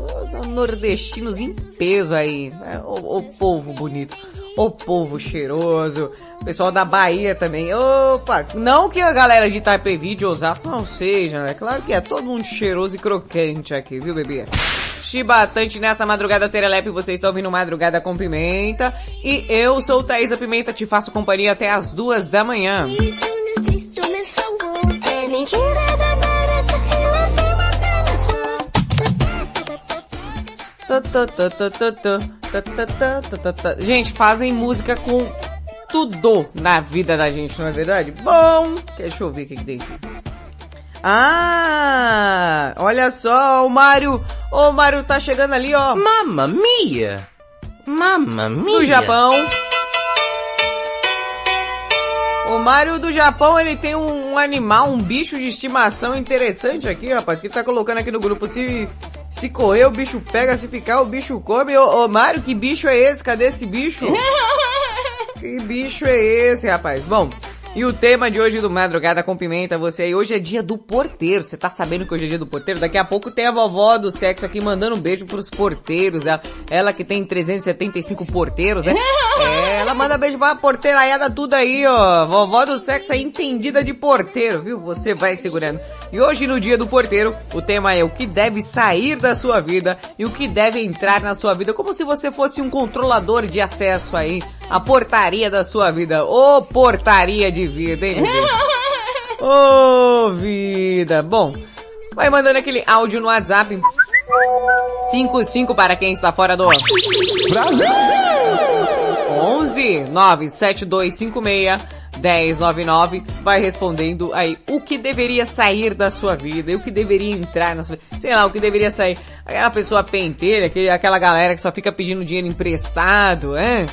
nordestinos em peso aí. É, o, o povo bonito. o povo cheiroso, pessoal da Bahia também. Opa, não que a galera de Itapevi, de Osasco não seja, né? Claro que é todo mundo cheiroso e crocante aqui, viu, bebê? chibatante nessa madrugada serelepe. Vocês estão ouvindo Madrugada com Pimenta. E eu sou Thaisa Pimenta, te faço companhia até as duas da manhã. Gente, fazem música com tudo na vida da gente, não é verdade? Bom, deixa eu ver o que, que tem aqui. Ah, olha só, o Mário, o Mário tá chegando ali, ó. Mamma mia! Mamma mia! Do Japão. O Mário do Japão, ele tem um, um animal, um bicho de estimação interessante aqui, rapaz, que ele tá colocando aqui no grupo. Se, se correr, o bicho pega, se ficar, o bicho come. Ô, ô Mário, que bicho é esse? Cadê esse bicho? que bicho é esse, rapaz? Bom, e o tema de hoje do Madrugada com Pimenta, você aí, hoje é dia do porteiro. Você tá sabendo que hoje é dia do porteiro? Daqui a pouco tem a vovó do sexo aqui mandando um beijo pros porteiros. Ela, ela que tem 375 porteiros, né? É, ela manda beijo pra porteiraiada tudo aí, ó. Vovó do sexo é entendida de porteiro, viu? Você vai segurando. E hoje no dia do porteiro, o tema é o que deve sair da sua vida e o que deve entrar na sua vida, como se você fosse um controlador de acesso aí, a portaria da sua vida. Ô portaria de vida, hein? Ô vida. Bom, vai mandando aquele áudio no WhatsApp. 55 para quem está fora do Brasil. 11 97256 1099 vai respondendo aí o que deveria sair da sua vida e o que deveria entrar na sua vida. Sei lá, o que deveria sair. Aquela pessoa pentelha, aquele, aquela galera que só fica pedindo dinheiro emprestado, hein?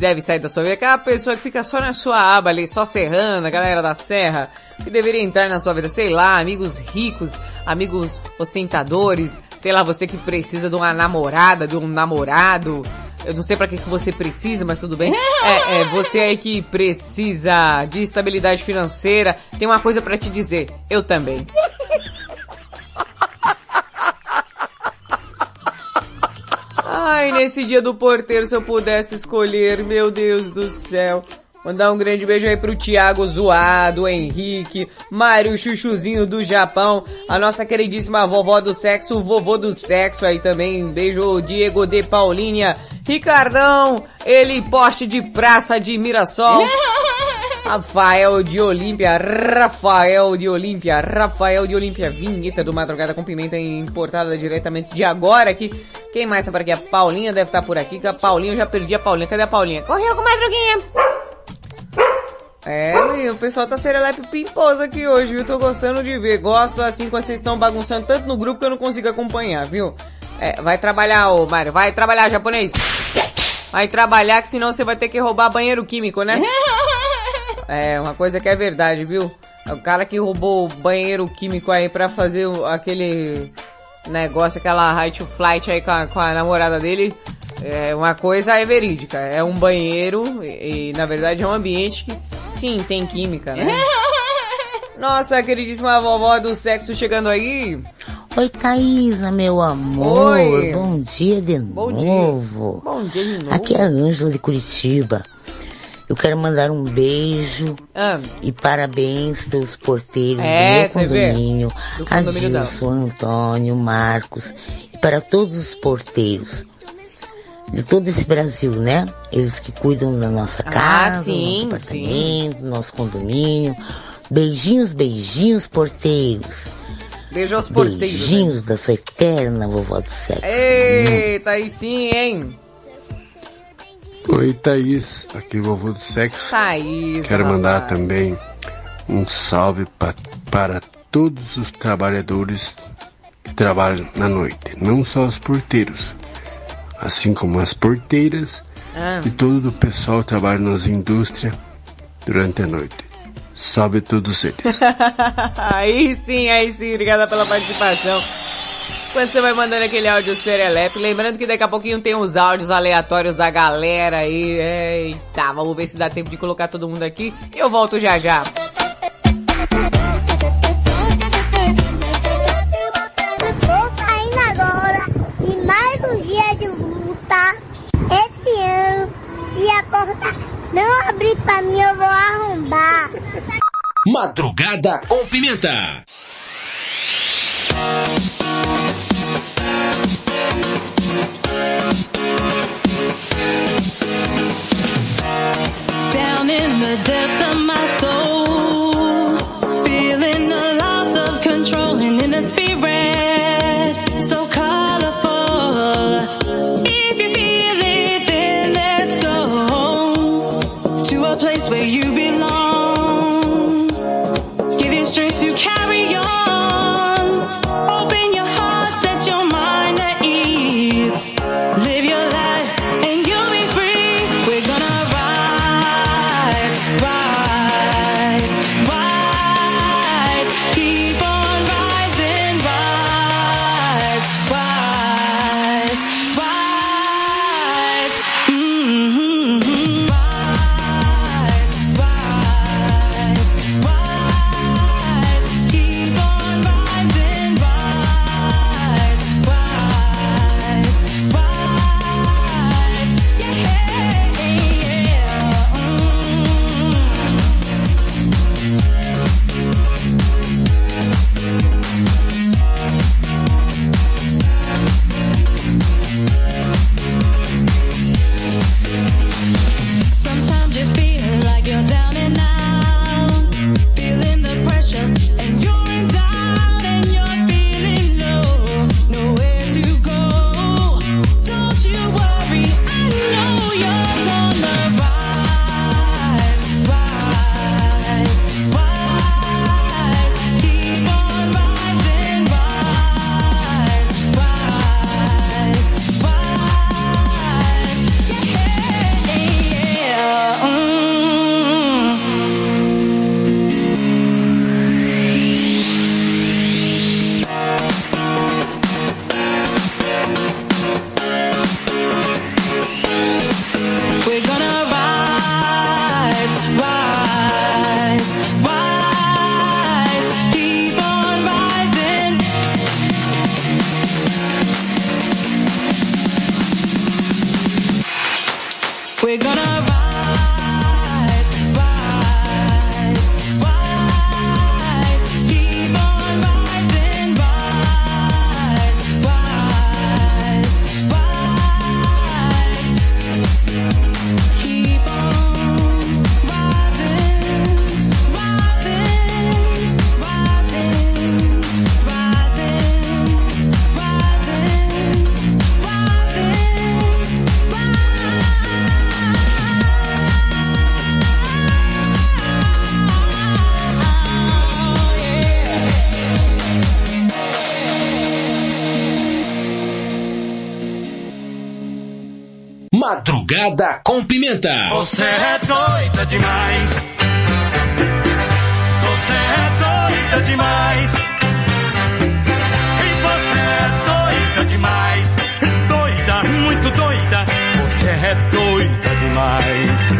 Deve sair da sua vida. Aquela pessoa que fica só na sua aba ali, só serrando, a galera da serra. Que deveria entrar na sua vida? Sei lá, amigos ricos, amigos ostentadores, sei lá, você que precisa de uma namorada, de um namorado. Eu não sei pra que, que você precisa, mas tudo bem. É, é, você aí que precisa de estabilidade financeira, tem uma coisa pra te dizer. Eu também. Ai, nesse dia do porteiro, se eu pudesse escolher, meu Deus do céu. Mandar um grande beijo aí pro Thiago Zoado, Henrique, Mário Chuchuzinho do Japão, a nossa queridíssima vovó do sexo, vovô do sexo aí também. Beijo Diego de Paulinha, Ricardão, ele poste de praça de Mirassol. Rafael de Olímpia, Rafael de Olímpia, Rafael de Olímpia, vinheta do Madrugada com Pimenta importada diretamente de agora aqui. Quem mais tá por aqui? A Paulinha deve estar por aqui, que a Paulinha, eu já perdi a Paulinha. Cadê a Paulinha? Correu com madruguinha. É, menino, o pessoal tá serelepe pimposo aqui hoje, viu? Tô gostando de ver. Gosto assim quando vocês estão bagunçando tanto no grupo que eu não consigo acompanhar, viu? É, vai trabalhar, ô Mário, vai trabalhar, japonês. Vai trabalhar que senão você vai ter que roubar banheiro químico, né? É, uma coisa que é verdade, viu? O cara que roubou o banheiro químico aí pra fazer aquele negócio, aquela high to flight aí com a, com a namorada dele, é uma coisa é verídica. É um banheiro e, e, na verdade é um ambiente que, sim, tem química, né? Nossa, queridíssima vovó do sexo chegando aí. Oi, Thaisa, meu amor. Oi. Bom dia de Bom dia. novo. Bom dia de novo. Aqui é a Ângela de Curitiba. Eu quero mandar um beijo Ah. e parabéns pelos porteiros É, do meu condomínio, Do condomínio dela. Adilson, Antônio, Marcos e para todos os porteiros de todo esse Brasil, né? Eles que cuidam da nossa Ah, casa, sim, do nosso apartamento, do nosso condomínio. Beijinhos, beijinhos, porteiros. Beijo aos porteiros. né? Beijinhos da sua eterna vovó do sexo. Eita, aí sim, hein? Oi, Thaís. Aqui o vovô do sexo. Thaís. Quero rapaz. mandar também um salve pa- para todos os trabalhadores que trabalham na noite, não só os porteiros, assim como as porteiras Ah. e todo o pessoal que trabalha nas indústrias durante a noite. Salve todos eles. aí sim, aí sim, obrigada pela participação. Quando você vai mandando aquele áudio serelepe. Lembrando que daqui a pouquinho tem os áudios aleatórios da galera aí. Eita, vamos ver se dá tempo de colocar todo mundo aqui. Eu volto já já. E mais um dia de luta. Esse ano, e a não abrir pra mim, eu vou arrombar. Madrugada com pimenta. down in the depths of my soul. Madrugada com Pimenta. Você é doida demais. Você é doida demais. E você é doida demais. Doida, muito doida. Você é doida demais.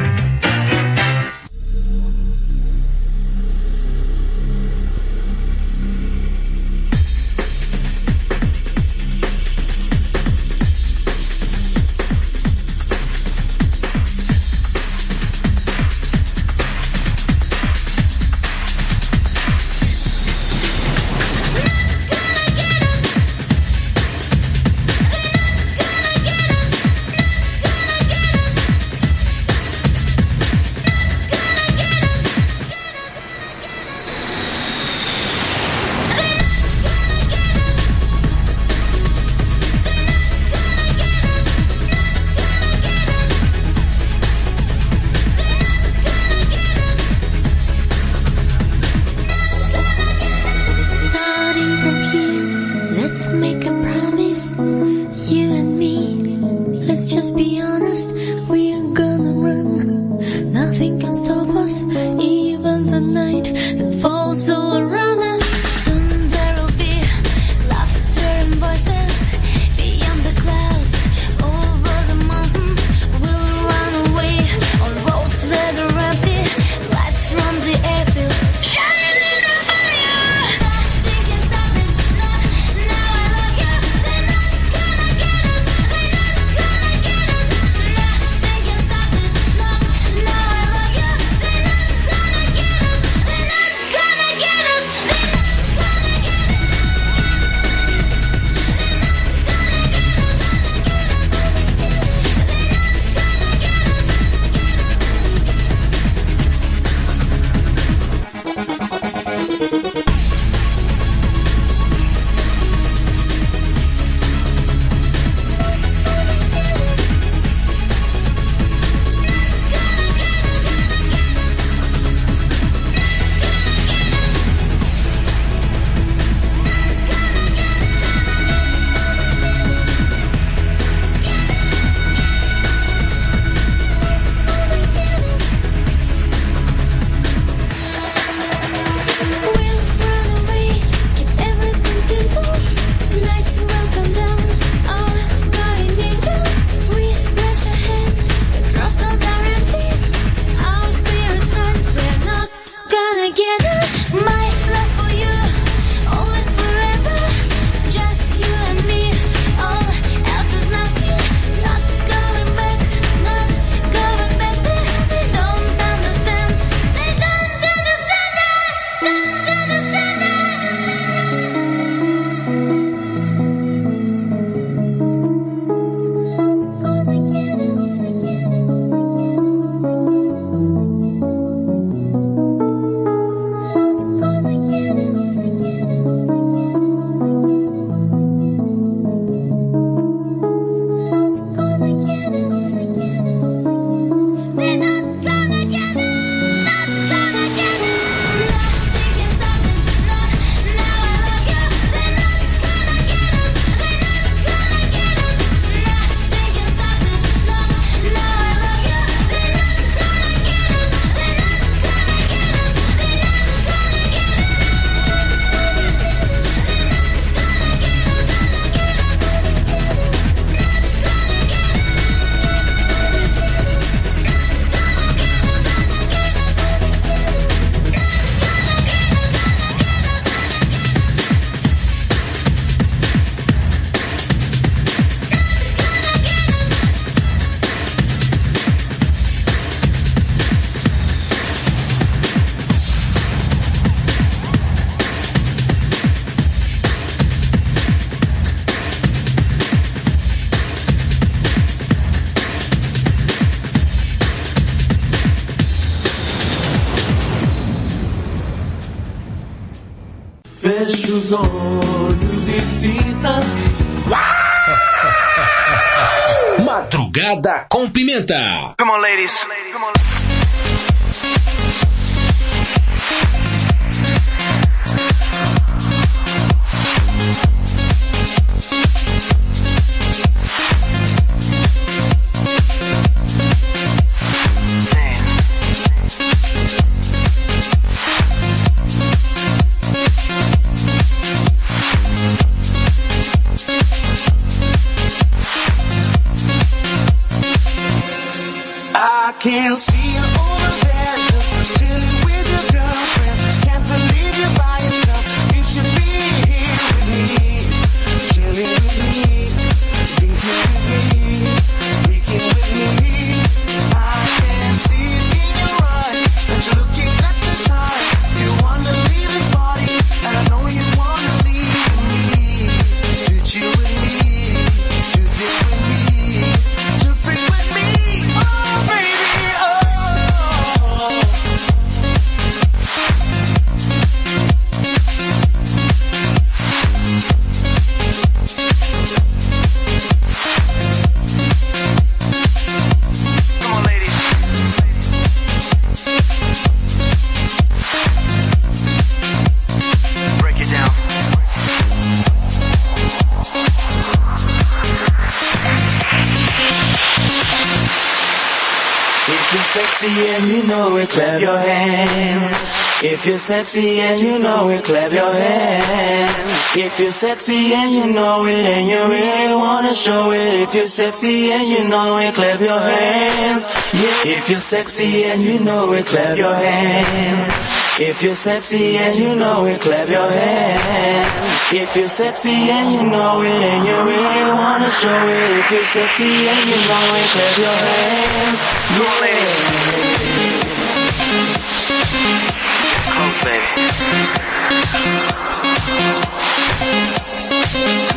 If you're sexy and you know it, clap your hands. If you're sexy and you know it and you really wanna show it. If you're sexy and you know it, clap your hands. Yeah. If you're sexy and you know it, clap your hands. If you're sexy and you know it, clap your hands. If you're sexy and you know it and you really wanna show it. If you're sexy and you know it, clap your hands. Yeah.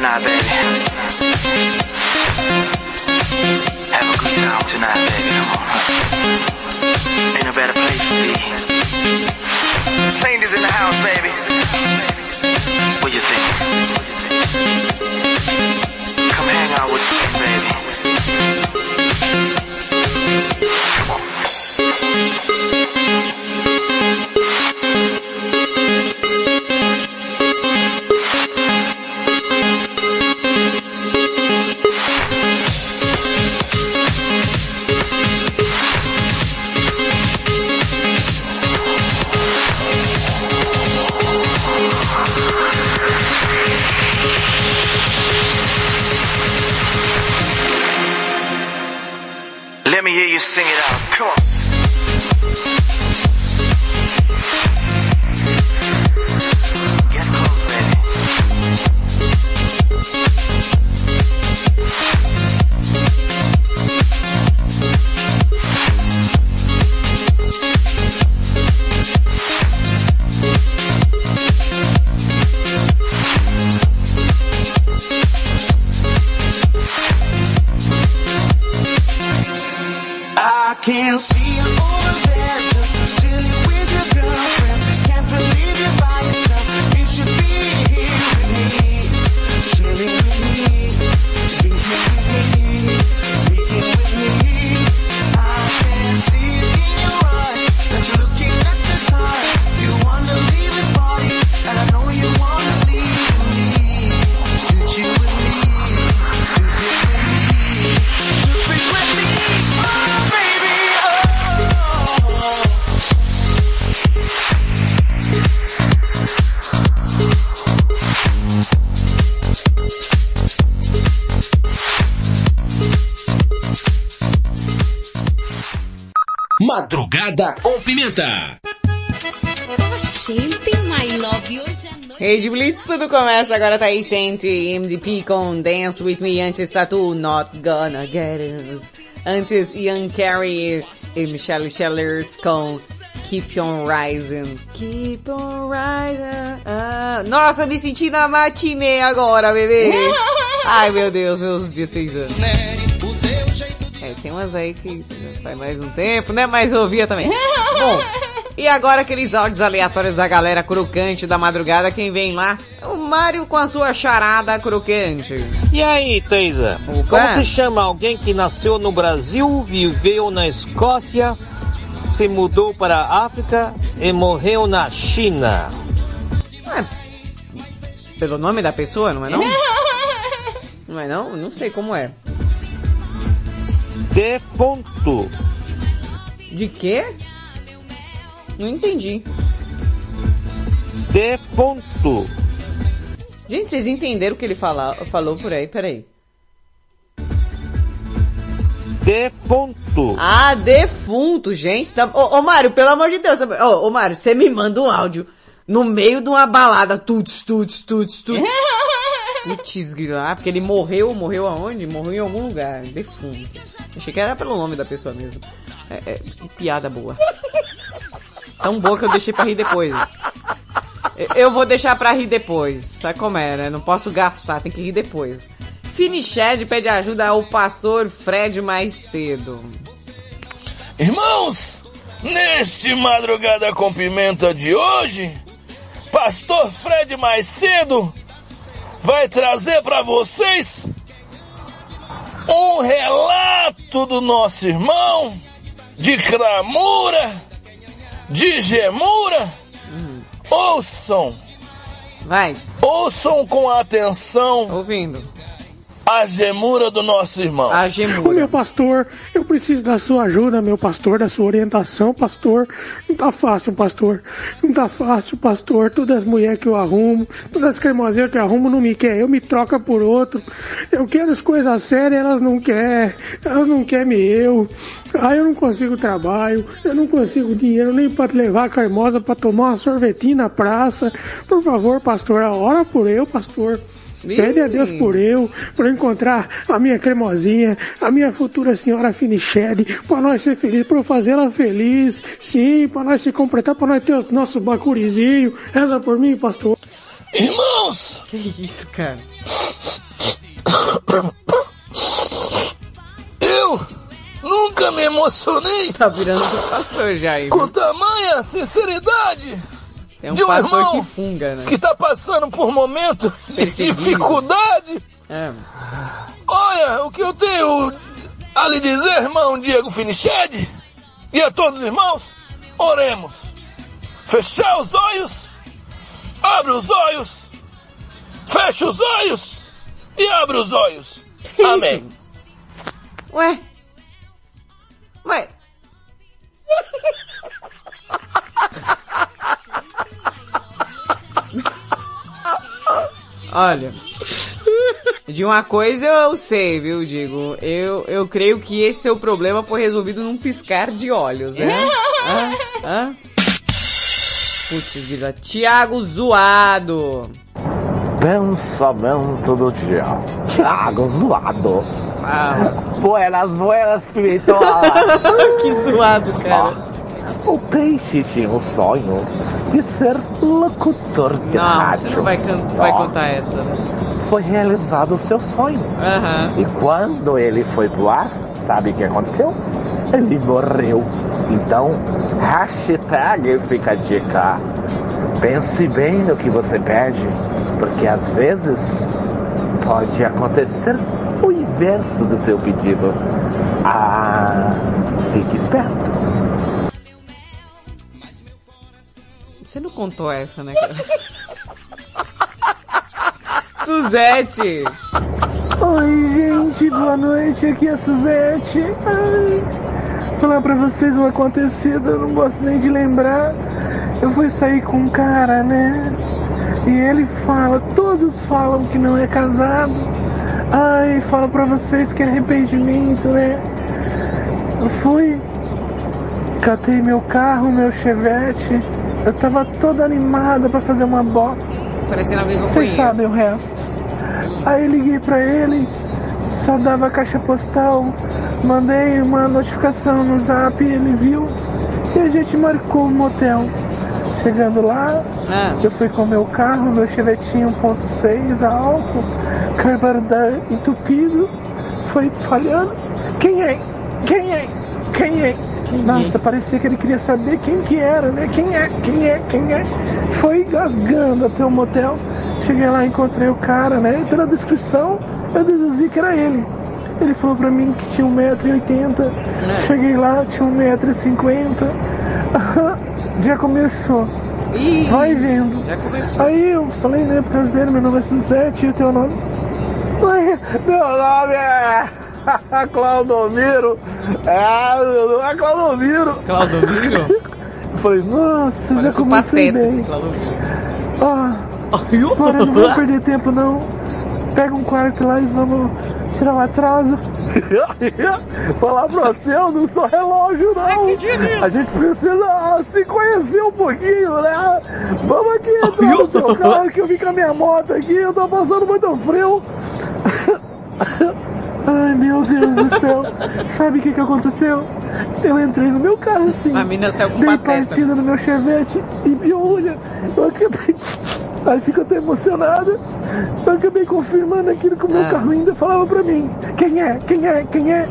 Tonight, baby. Have a good time tonight, baby. Come on. huh? Ain't no better place to be. Saint is in the house, baby. What you think? Come hang out with Saint, baby. Pimenta. Gente, my love, hoje à noite... Rede Blitz, tudo começa agora, tá aí, gente. MDP com Dance With Me, antes Tatu, Not Gonna Get Us. Antes Ian Carey e Michelle Shellers com Keep On Rising. Keep On Rising. Ah, nossa, me senti na matinê agora, bebê. Ai, meu Deus, meus 16 anos. É, tem umas aí que faz mais um tempo, né? Mas eu ouvia também. Bom, e agora aqueles áudios aleatórios da galera crocante da madrugada, quem vem lá? O Mário com a sua charada crocante. E aí, Teisa? Como se chama alguém que nasceu no Brasil, viveu na Escócia, se mudou para a África e morreu na China? Pelo nome da pessoa, não é não? Não é não? Não sei como é. Defunto. De quê? Não entendi. Defunto. Gente, vocês entenderam o que ele fala, falou por aí? Peraí. Defunto. Ah, defunto, gente. Tá... Ô, ô Mário, pelo amor de Deus. Ô, ô Mário, você me manda um áudio no meio de uma balada. Tuts, tuts, tuts, tuts. Putz. Ah, porque ele morreu, morreu aonde? Morreu em algum lugar. Defunto. Achei que era pelo nome da pessoa mesmo. É, é, piada boa. Tão boa que eu deixei pra rir depois. Eu vou deixar pra rir depois. Sabe como é, né? Não posso gastar, tem que rir depois. Finiched pede ajuda ao pastor Fred mais cedo. Irmãos, neste Madrugada com Pimenta de hoje, Pastor Fred mais cedo vai trazer para vocês um relato do nosso irmão de cramura, de gemura. Ouçam. Vai. Ouçam com atenção. Ouvindo. A gemura do nosso irmão. A Ô, meu pastor, eu preciso da sua ajuda, meu pastor, da sua orientação, pastor. Não tá fácil, pastor. Não tá fácil, pastor. Todas as mulheres que eu arrumo, todas as cremosinhas que eu arrumo não me quer. Eu me troca por outro. Eu quero as coisas sérias, elas não querem. Elas não querem me eu. Aí eu não consigo trabalho, eu não consigo dinheiro nem para levar a cremosa para tomar uma sorvetinha na praça. Por favor, pastor, ora por eu, pastor. Pede a Deus por eu, por eu encontrar a minha cremosinha, a minha futura senhora Finiched, para nós ser felizes, para eu fazê-la feliz, sim, para nós se completar, para nós ter o nosso bacurizinho. Reza por mim, pastor. Irmãos! Que isso, cara? Eu nunca me emocionei. Tá virando do pastor já aí. Com tamanha sinceridade. Tem um de um irmão que funga, né? que tá passando por momento de dificuldade. É. Olha, o que eu tenho a lhe dizer, irmão Diego Finiched, e a todos os irmãos, oremos. Fechar os olhos, abre os olhos, fecha os olhos e abre os olhos. Amém. Ué? Ué? Olha, de uma coisa eu sei, viu, Digo? Eu, eu creio que esse seu problema foi resolvido num piscar de olhos, né? Hã? Hã? Putz, vida. Tiago Zoado. Pensamento do dia. Thiago zoado. Ah. Buenas, buenas, pimentola. que zoado, cara. O peixe tinha um sonho de ser locutor de Não, rádio. você não vai, can- vai contar essa, né? Foi realizado o seu sonho. E quando ele foi pro ar, sabe o que aconteceu? Ele morreu. Então, hashtag fica a dica. Pense bem no que você pede, porque às vezes pode acontecer o inverso do teu pedido. Ah, fique esperto. Você não contou essa, né, cara? Suzete! Oi, gente, boa noite. Aqui é a Suzete. Ai, falar pra vocês um acontecido, eu não gosto nem de lembrar. Eu fui sair com um cara, né? E ele fala, todos falam que não é casado. Ai, fala pra vocês que é arrependimento, né? Eu fui, catei meu carro, meu chevette. Eu tava toda animada pra fazer uma bota. Parecendo alguém que eu Vocês conheço. sabem o resto. Aí liguei pra ele, só dava a caixa postal, mandei uma notificação no zap, ele viu e a gente marcou o motel. Chegando lá, eu fui com meu carro, meu chevetinho 1.6 a álcool, carburador entupido, foi falhando. Quem é? Quem é? Quem é? Nossa, parecia que ele queria saber quem que era, né? Quem é? Quem é? Quem é? Foi gasgando até o motel. Cheguei lá, encontrei o cara, né? Pela descrição, eu deduzi que era ele. Ele falou pra mim que tinha 1,80m. Cheguei lá, tinha 1,50m. Já começou. Vai vendo. Já começou. Aí eu falei, né, causa dele, meu nome é Suzete, e o seu nome? Meu nome é Claudomiro. É, meu nome é Claudomiro. Claudomiro? Eu falei, nossa, Parece já um comecei pateta bem. esse Claudomiro. Ah, agora não vamos perder tempo não. Pega um quarto lá e vamos tirar o atraso. Falar pra você, eu não sou relógio não. A gente precisa se conhecer um pouquinho, né? Vamos aqui entrar no seu carro que eu vim com a minha moto aqui, eu tô passando muito frio. Ai meu Deus do céu, sabe o que que aconteceu? Eu entrei no meu carro assim, A mina saiu com dei partida no meu chevette e me olha, eu acabei, aí fico até emocionada, eu acabei confirmando aquilo que o meu Ah. carro ainda falava pra mim, quem é, quem é, quem é?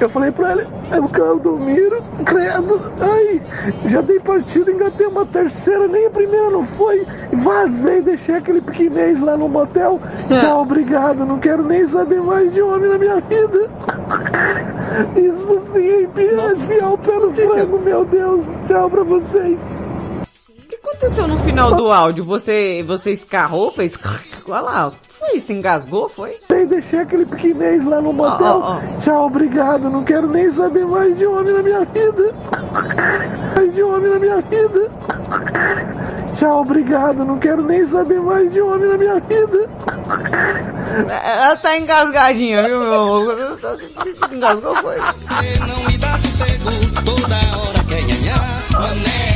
Eu falei pra ele, é o Caldomiro, credo, ai, já dei partida, engatei uma terceira, nem a primeira não foi, vazei, deixei aquele pequenês lá no motel, tchau, obrigado, não quero nem saber mais de homem na minha vida. Isso sim é enfiar o pé no frango, meu Deus, tchau pra vocês. O que aconteceu no final do áudio? Você, você escarrou, fez... Olha lá, foi? Se engasgou, foi? Ei, deixei aquele pequenês lá no motel. ó, Tchau, obrigado. Não quero nem saber mais de homem na minha vida. Mais de homem na minha vida. Tchau, obrigado. Não quero nem saber mais de homem na minha vida. Ela tá engasgadinha, viu, meu amor? Engasgou, foi? Você não me dá sossego, toda hora quer bem, manere.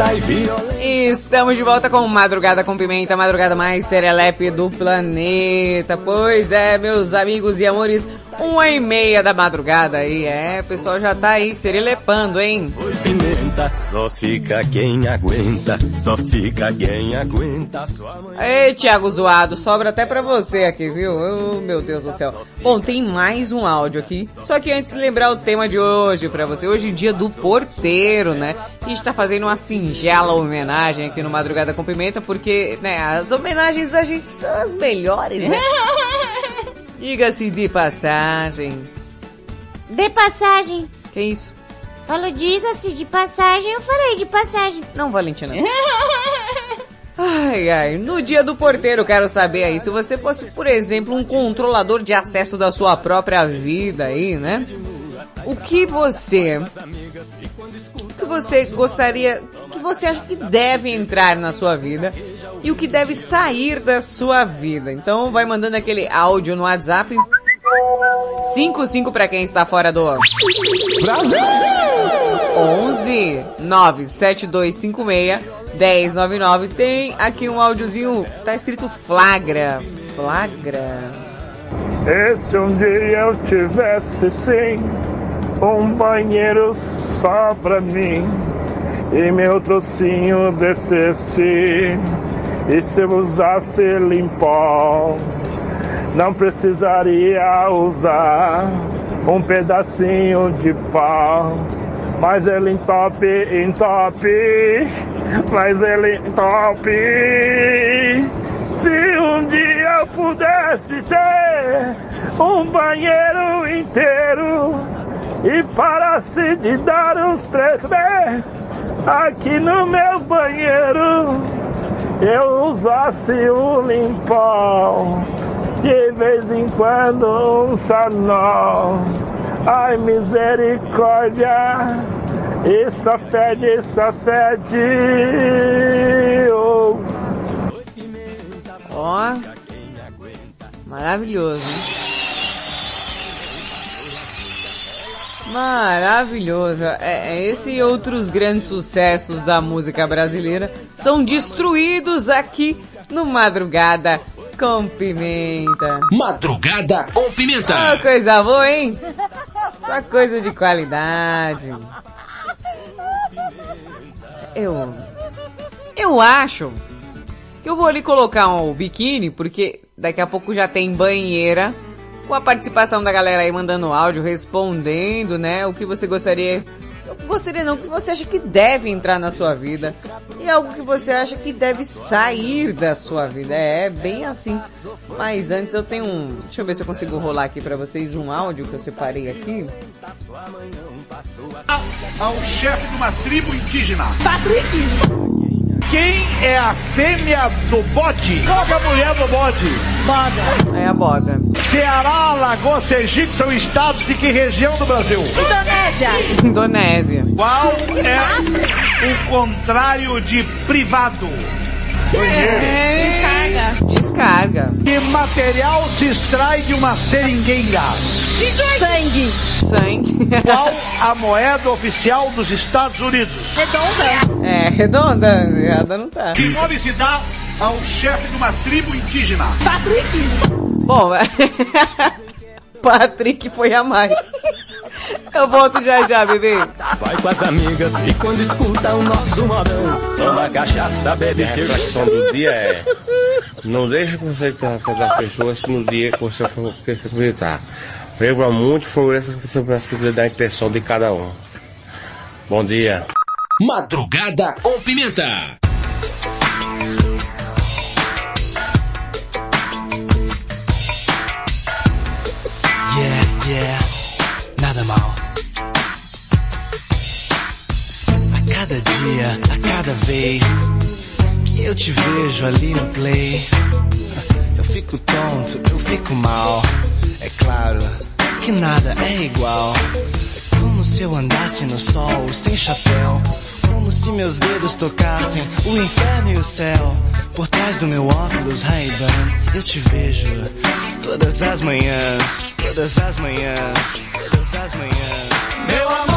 chucra bruta e violenta. Estamos de volta com Madrugada com Pimenta, madrugada mais serelepe do planeta. Pois é, meus amigos e amores, uma e meia da madrugada aí. É, o pessoal já tá aí serelepando, hein? Pimenta, só fica quem aguenta, só fica quem aguenta sua mãe. Ei, Thiago Zoado, sobra até pra você aqui, viu? Oh, meu Deus do céu. Bom, tem mais um áudio aqui. Só que antes lembrar o tema de hoje pra você. Hoje é dia do porteiro, né? A gente tá fazendo uma singela homenagem aqui no Madrugada com Pimenta, porque, né, as homenagens da gente são as melhores, né? Diga-se de passagem. De passagem. Que isso? Falou, diga-se de passagem, eu falei de passagem. Não, Valentina. Ai, ai, no dia do porteiro quero saber aí, se você fosse, por exemplo, um controlador de acesso da sua própria vida aí, né? O que você, você gostaria, que você acha que deve entrar na sua vida e o que deve sair da sua vida? Então vai mandando aquele áudio no WhatsApp 55 para quem está fora do Brasil! 11 97256 1099 tem aqui um áudiozinho, tá escrito flagra. Flagra. Se um dia eu tivesse sim um banheiro só pra mim e meu trocinho descesse e se eu usasse limpol não precisaria usar um pedacinho de pau mas ele entope, entope, mas ele entope. Se um dia eu pudesse ter um banheiro inteiro e parasse de dar uns três meses aqui no meu banheiro, eu usasse um limpol, de vez em quando um sanol. Ai misericórdia, isso fede, isso fede. Oh. Ó, maravilhoso. hein? Maravilhoso. É, é esse e outros grandes sucessos da música brasileira são destruídos aqui no Madrugada com Pimenta. Madrugada com Pimenta. Ah, coisa boa, hein? Só coisa de qualidade. Eu. Eu acho que eu vou ali colocar um biquíni, porque daqui a pouco já tem banheira. Com a participação da galera aí mandando áudio, respondendo, né? O que você gostaria. Eu gostaria não, o que você acha que deve entrar na sua vida. E algo que você acha que deve sair da sua vida. É, bem assim. Mas antes eu tenho um. Deixa eu ver se eu consigo rolar aqui pra vocês um áudio que eu separei aqui. ao chefe de uma tribo indígena. Patrick! Quem é a fêmea do bode? Qual é a mulher do bode? Boda. É a boda. Ceará, Lagoa, Sergipe são estados de que região do Brasil? Indonésia. Indonésia. Qual é o contrário de privado? Descarga. Descarga. Que material se extrai de uma seringueira? Sangue. Sangue. Qual a moeda oficial dos Estados Unidos? Redonda. É, redonda. Errada não tá. Que nome se dá ao chefe de uma tribo indígena? Patrick. Bom, Patrick foi a mais. Eu volto já já, bebê. Vai com as amigas e quando escuta o nosso modão, toma cachaça, bebe A reflexão do dia é: não deixe o conceito das pessoas no dia que você for acreditar. Lembra muito favoreça a intenção de cada um. Bom dia. Madrugada com Pimenta. Cada dia, a cada vez que eu te vejo ali no play, eu fico tonto, eu fico mal. É claro que nada é igual. É como se eu andasse no sol sem chapéu. Como se meus dedos tocassem o inferno e o céu. Por trás do meu óculos Ray-Ban, eu te vejo todas as manhãs, todas as manhãs, todas as manhãs. Meu amor,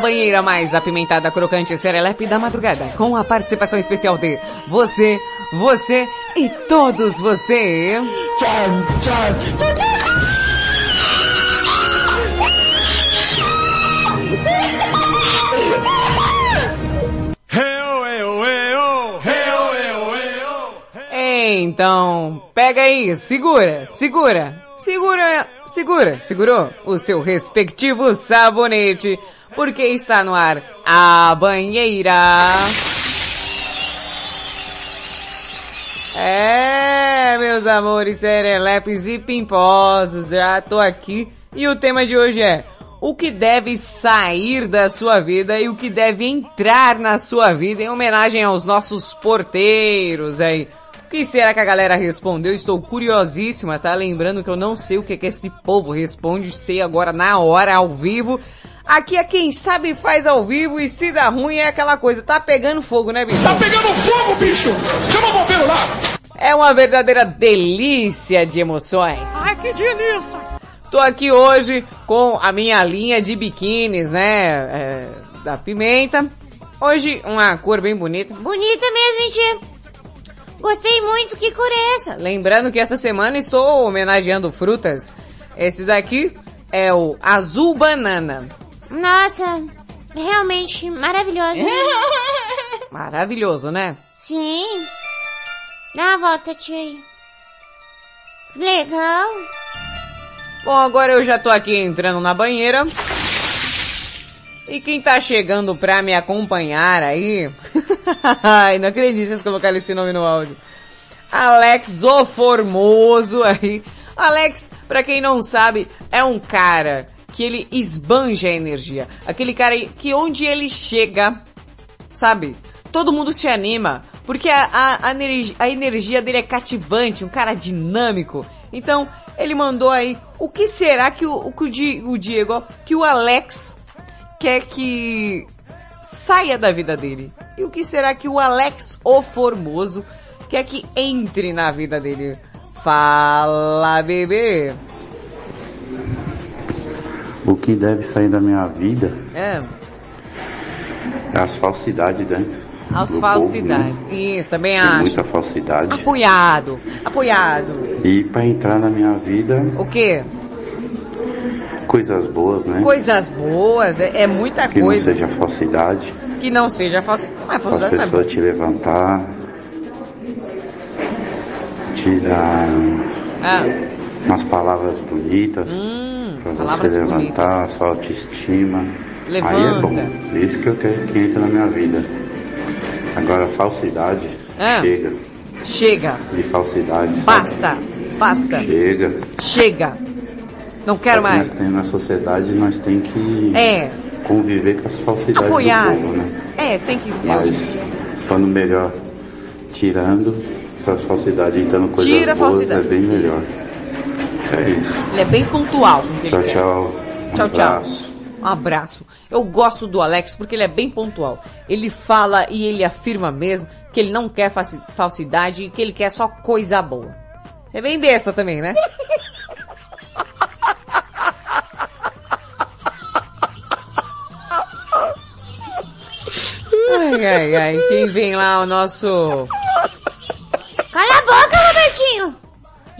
banheira mais apimentada, crocante e serelepe da madrugada, com a participação especial de você, você e todos você. Tchau, tchau. Então, pega aí, segura, segura, segura, segura, segurou o seu respectivo sabonete, porque está no ar a banheira. É, meus amores serelepes e pimposos, já tô aqui e o tema de hoje é o que deve sair da sua vida e o que deve entrar na sua vida em homenagem aos nossos porteiros aí. O que será que a galera respondeu? Estou curiosíssima, tá? Lembrando que eu não sei o que, que esse povo responde, sei agora na hora, ao vivo. Aqui é quem sabe faz ao vivo e se dá ruim é aquela coisa, tá pegando fogo, né, bicho? Tá pegando fogo, bicho! Chama o bombeiro lá! É uma verdadeira delícia de emoções. Ai, que delícia! Tô aqui hoje com a minha linha de biquínis, né? é, da Pimenta. Hoje uma cor bem bonita. Bonita mesmo, tia. Gostei muito, que cor é essa? Lembrando que essa semana estou homenageando frutas. Esse daqui é o azul banana. Nossa, realmente maravilhoso. Maravilhoso, né? Sim. Dá uma volta, tia aí. Legal. Bom, agora eu já tô aqui entrando na banheira. E quem tá chegando pra me acompanhar aí... Ai, não acredito vocês colocaram esse nome no áudio. Alex o Formoso aí. Alex, pra quem não sabe, é um cara que ele esbanja a energia. Aquele cara que onde ele chega, sabe? Todo mundo se anima. Porque a, a, a, energia, a energia dele é cativante, um cara dinâmico. Então, ele mandou aí, o que será que o, o, o Di- o Diego, que o Alex quer que saia da vida dele? E o que será que o Alex, o Formoso, quer que entre na vida dele? Fala, bebê! O que deve sair da minha vida É, as falsidades, né? as Do falsidades. povo, né? Isso, também Tem acho. muita falsidade. Apoiado, apoiado. E para entrar na minha vida, O quê? coisas boas, né? Coisas boas, é, é muita que coisa não seja falsidade, que não seja falsidade. Não é as falsidade, é pessoas te levantar, te dar Ah, umas palavras bonitas hum, para palavras você levantar a sua autoestima. Aí é bom. Levanta. Isso que eu quero que entre na minha vida. Agora falsidade, Ah. chega chega, de falsidade. sabe? basta, basta, Chega. chega. Não quero mais. Nós temos na sociedade, nós tem que É, conviver com as falsidades Apoiar. do povo, né? é, tem que... Mas só no melhor tirando, Essas falsidades então coisas Tira a boas falsidade. é bem melhor. É isso. Ele é bem pontual Tchau, tchau. Tchau, tchau. Abraço. Um abraço. Eu gosto do Alex porque ele é bem pontual. Ele fala e ele afirma mesmo que ele não quer falsidade e que ele quer só coisa boa. Você é bem besta também, né? Ai, ai, ai. Quem vem lá, o nosso... Cala a boca, Robertinho!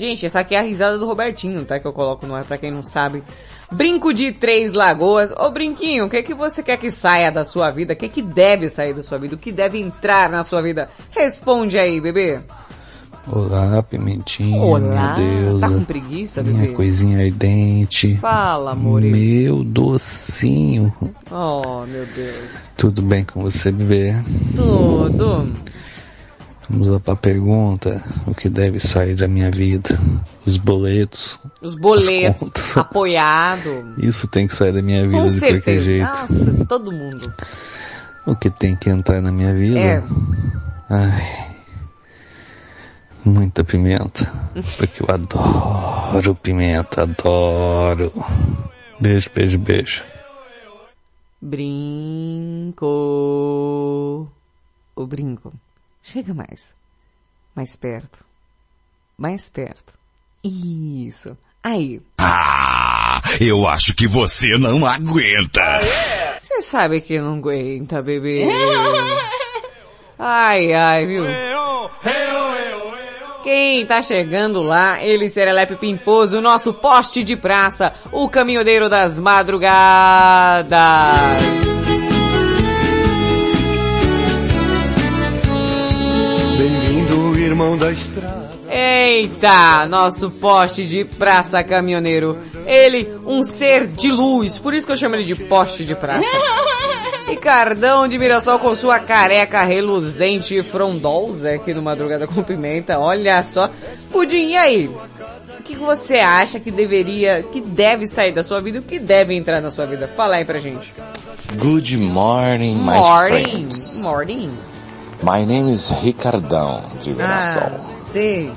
Gente, essa aqui é a risada do Robertinho, tá? Que eu coloco no ar pra quem não sabe. Brinco de Três Lagoas. Ô Brinquinho, o que que você quer que saia da sua vida? O que que deve sair da sua vida? O que deve entrar na sua vida? Responde aí, bebê. Olá, Pimentinha. Olá. Meu Deus. Tá com preguiça, Minha bebê? coisinha ardente. Fala, amore. Meu docinho. Oh, meu Deus. Tudo bem com você, bebê? Tudo. Vamos lá pra pergunta. O que deve sair da minha vida? Os boletos. Os boletos. Apoiado. Isso tem que sair da minha vida Com de qualquer certeza. jeito. Nossa, todo mundo. O que tem que entrar na minha vida? É. Ai. Muita pimenta. Porque eu adoro pimenta, adoro. Beijo, beijo, beijo. Brinco. O brinco. Chega mais. Mais perto. Mais perto. Isso. Aí. Ah, eu acho que você não aguenta. Você sabe que não aguenta, bebê. Ai, ai, viu? Quem tá chegando lá, ele Serelepe Pimposo, o nosso poste de praça, o caminhoneiro das madrugadas. Irmão da estrada. Eita, nosso poste de praça caminhoneiro. Ele, um ser de luz, por isso que eu chamo ele de poste de praça. Ricardão de Mirassol com sua careca reluzente e frondosa aqui no Madrugada com Pimenta. Olha só. Pudim, e aí? O que que você acha que deveria, que deve sair da sua vida e o que deve entrar na sua vida? Fala aí pra gente. Good morning, my Morning. friends. Morning. My name is Ricardão de Mirassol. Ah, sim.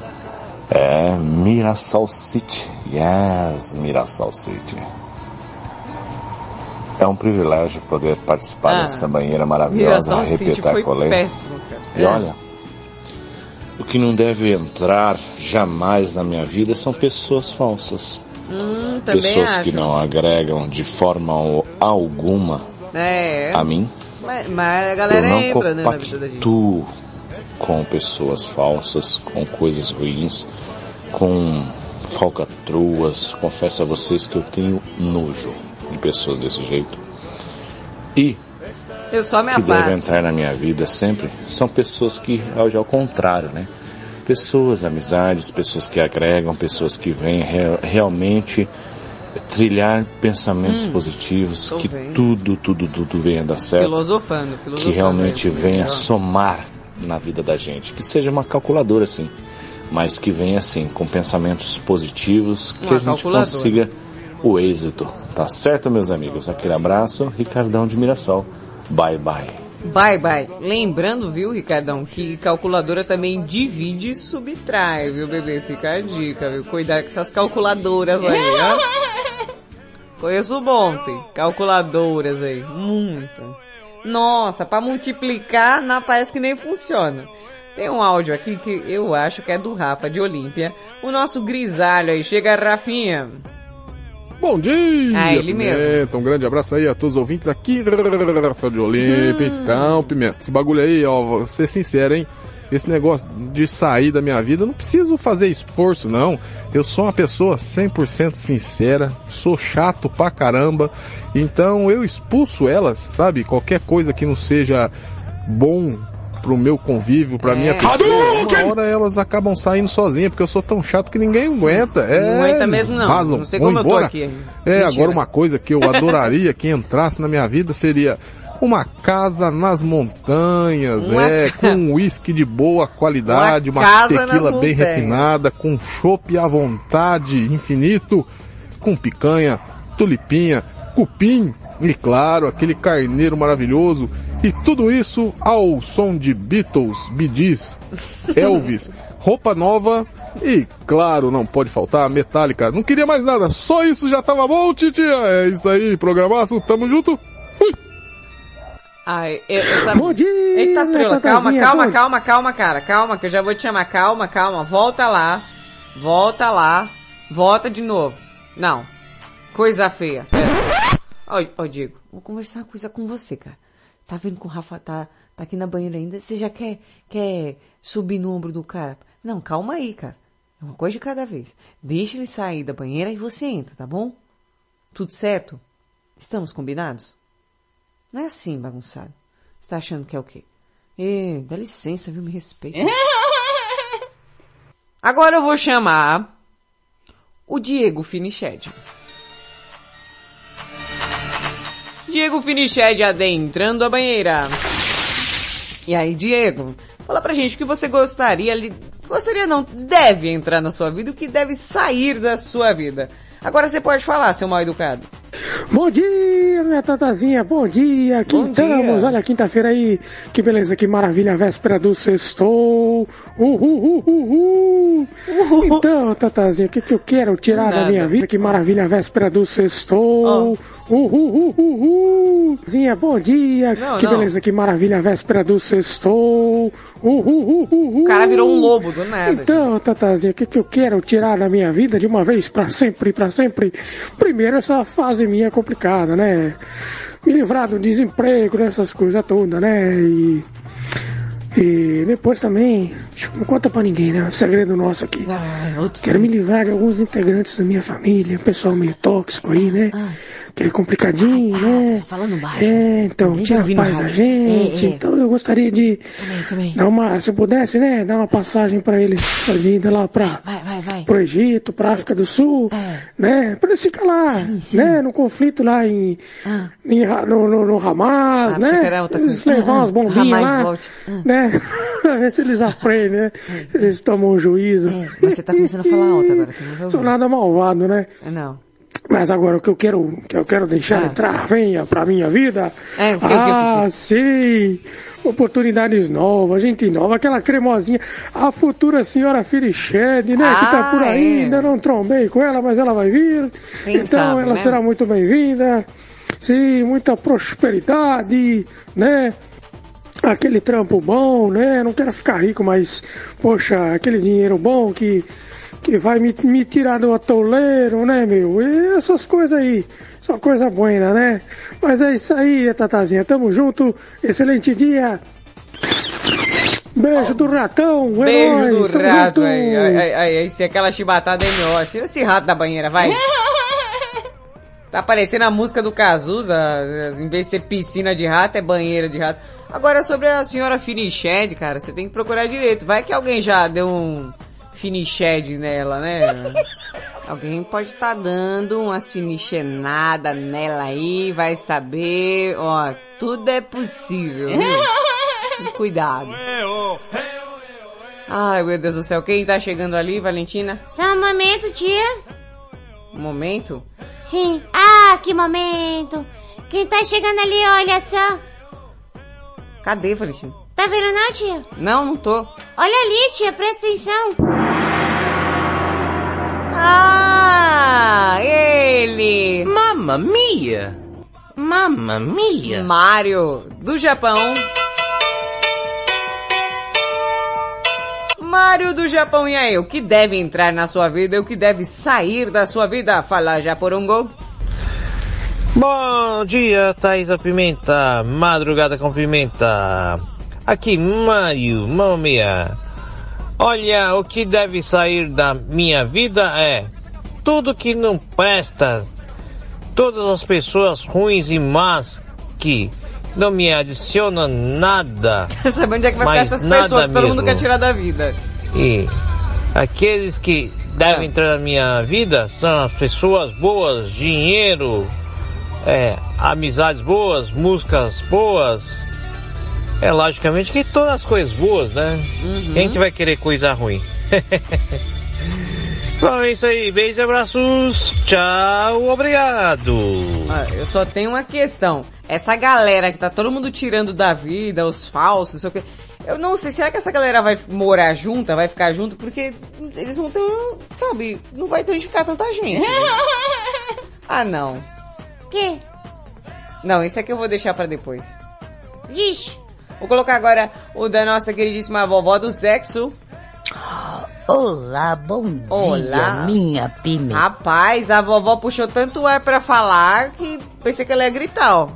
É Mirassol City. Yes, Mirassol City. É um privilégio poder participar Ah. dessa banheira maravilhosa, repetacolê. E É. olha, o que não deve entrar jamais na minha vida são pessoas falsas. Hum, pessoas acho. que não agregam de forma alguma É. a mim. Mas, mas a galera eu não entra, né, na vida da gente. com pessoas falsas, com coisas ruins, com falcatruas. Confesso a vocês que eu tenho nojo de pessoas desse jeito. E Eu só me que devem afasto. entrar na minha vida sempre são pessoas que, ao ao contrário, né? Pessoas, amizades, pessoas que agregam, pessoas que vêm re- realmente trilhar pensamentos Hum, positivos, que vendo. tudo, tudo, tudo venha dar certo Filosofando, que filosofando. realmente mesmo. venha Ó. somar na vida da gente. Que seja uma calculadora, assim, mas que venha, assim, com pensamentos positivos, que Uma a gente consiga o êxito. Tá certo, meus amigos? Aquele abraço, Ricardão de Mirassol. Bye, bye. Bye, bye. Lembrando, viu, Ricardão, que calculadora também divide e subtrai, viu, bebê? Fica a dica, viu? Cuidado com essas calculadoras aí, ó. Conheço um monte. Calculadoras aí. Muito. Nossa, pra multiplicar, não, parece que nem funciona. Tem um áudio aqui que eu acho que é do Rafa de Olímpia. O nosso grisalho aí. Chega, Rafinha. Bom dia! Ah, ele mesmo. Pimenta. Um grande abraço aí a todos os ouvintes aqui, Rafael de Olímpia. Hum. Então, Pimenta, esse bagulho aí, ó, vou ser sincero, hein? Esse negócio de sair da minha vida, eu não preciso fazer esforço, não. Eu sou uma pessoa 100% sincera, sou chato pra caramba, então eu expulso elas, sabe? Qualquer coisa que não seja bom pro meu convívio, pra minha pessoa, uma hora elas acabam saindo sozinhas, porque eu sou tão chato que ninguém aguenta. É, Não aguenta mesmo, não. vazam, Não sei vão como eu tô embora. aqui. É, Mentira. agora uma coisa que eu adoraria que entrasse na minha vida seria uma casa nas montanhas, Uma é, com um uísque de boa qualidade, Uma uma, tequila bem montanhas. refinada, com chopp à vontade, infinito, com picanha, tulipinha, cupim e claro, aquele carneiro maravilhoso. E tudo isso ao som de Beatles, Gees, Elvis, roupa nova e, claro, não pode faltar, metálica. Não queria mais nada, só isso já tava bom, titia. É isso aí, programaço, tamo junto. Ai, eu, sabe... Bom dia, Eita, Prila, calma, calma, calma, calma, cara, calma, que eu já vou te chamar, calma, calma, volta lá, volta lá, volta de novo. Não, coisa feia. Pera. Ó, ó, Diego, vou conversar uma coisa com você, cara. Tá vendo que o Rafa tá, tá aqui na banheira ainda? Você já quer, quer subir no ombro do cara? Não, calma aí, cara. É uma coisa de cada vez. Deixa ele sair da banheira e você entra, tá bom? Tudo certo? Estamos combinados? Não é assim, bagunçado. Você tá achando que é o quê? Ê, dá licença, viu? Me respeita. Agora eu vou chamar o Diego Finiched. Diego Finiched adentrando a banheira. E aí, Diego, fala pra gente o que você gostaria, li- gostaria não, deve entrar na sua vida, o que deve sair da sua vida. Agora você pode falar, seu mal educado. Bom dia, minha tatazinha, bom dia, aqui Bom estamos, dia. olha, quinta-feira aí, que beleza, que maravilha, véspera do sextou, uhul, uhul, uhul. Então, tatazinha, o que que eu quero tirar da Nada. minha vida, que maravilha, véspera do sextou, uhul, uhul, uhul. Zinha, bom dia, Não, que não. beleza, que maravilha, véspera do sextou, uhul, uhul, uhul. O cara virou um lobo do nada. Então, Tatazinha, o que, que eu quero tirar da minha vida de uma vez pra sempre, pra sempre? Primeiro, essa fase minha complicada, né? Me livrar do desemprego, dessas coisas todas, né? E. E depois também, não conta pra ninguém, né? segredo nosso aqui. Quero me livrar de alguns integrantes da minha família, pessoal meio tóxico aí, né? Aquele complicadinho, né? Ah. falando baixo. É, então, Ninguém tá tira a ouvindo paz da gente. É, é. Então eu gostaria de dar uma, se eu pudesse, né? Dar uma passagem pra eles, essa vida lá vai. pro Egito, pra África do Sul, né? Pra eles ficar lá, né? No conflito lá em, em Ra- no, no, no Hamas, Ah, né? Eles levar umas Ah, bombinhas Hamas lá. Ah. né? ver se eles aprendem, né? Se eles tomam um juízo. Mas você tá começando a falar alto agora, Sou nada malvado, né? Não. Mas agora o que eu quero, que eu quero deixar Ah. entrar, venha pra minha vida. É, o que, o que, o que? ah, sim! Oportunidades novas, gente nova, aquela cremosinha. A futura senhora Firichede, né? que tá Ah, por aí, é. ainda não trombei com ela, mas ela vai vir. Quem então sabe, ela né? será muito bem-vinda. Sim, muita prosperidade, né? Aquele trampo bom, né? Não quero ficar rico, mas, poxa, aquele dinheiro bom que, que vai me, me tirar do atoleiro, né, meu? E essas coisas aí. Só coisa boa, né? Mas é isso aí, Tatazinha. Tamo junto. Excelente dia. Beijo do ratão. é Beijo nóis, do rato junto. Aí, aí, aí, aí, se aquela chibatada é melhor. Tira esse rato da banheira, vai. Tá parecendo a música do Cazuza, em vez de ser piscina de rato, é banheira de rato. Agora, sobre a senhora Finiched, cara, você tem que procurar direito. Vai que alguém já deu um Finiched nela, né? Alguém pode estar dando umas finichenadas nela aí, vai saber. Ó, tudo é possível, viu? Cuidado. Ai, meu Deus do céu, quem tá chegando ali, Valentina? Só um momento, tia. Um momento? Sim. Ah, que momento. Quem tá chegando ali, olha só. Cadê, Valentina? Tá vendo não, tia? Não, não tô. Olha ali, tia, presta atenção. Ah, ele! Mamma mia! Mamma mia! Mario, do Japão. Mario do Japão, e aí? O que deve entrar na sua vida e o que deve sair da sua vida? Fala, Japorongo. Bom dia, Thaisa Pimenta, madrugada com pimenta. Aqui, Mário, mamma mia. Olha, o que deve sair da minha vida é tudo que não presta, todas as pessoas ruins e más que não me adicionam nada. Saber onde é que vai ficar essas pessoas que todo mundo quer tirar da vida? E aqueles que devem entrar na minha vida são as pessoas boas, dinheiro, é, amizades boas, músicas boas. É logicamente que todas as coisas boas, né? Quem que vai querer coisa ruim? Bom, é isso aí. Beijos e abraços. Tchau, obrigado. Ah, eu só tenho uma questão. Essa galera que tá todo mundo tirando da vida, os falsos, não sei o que. Eu não sei, será que essa galera vai morar junta, vai ficar junto? Porque eles vão ter, sabe, não vai ter onde ficar tanta gente. né? ah, não. Que? Não, esse aqui eu vou deixar pra depois. Vixe. Vou colocar agora o da nossa queridíssima vovó do sexo. Olá, bom dia, Olá. minha pimenta. Rapaz, a vovó puxou tanto ar pra falar que pensei que ela ia gritar, ó.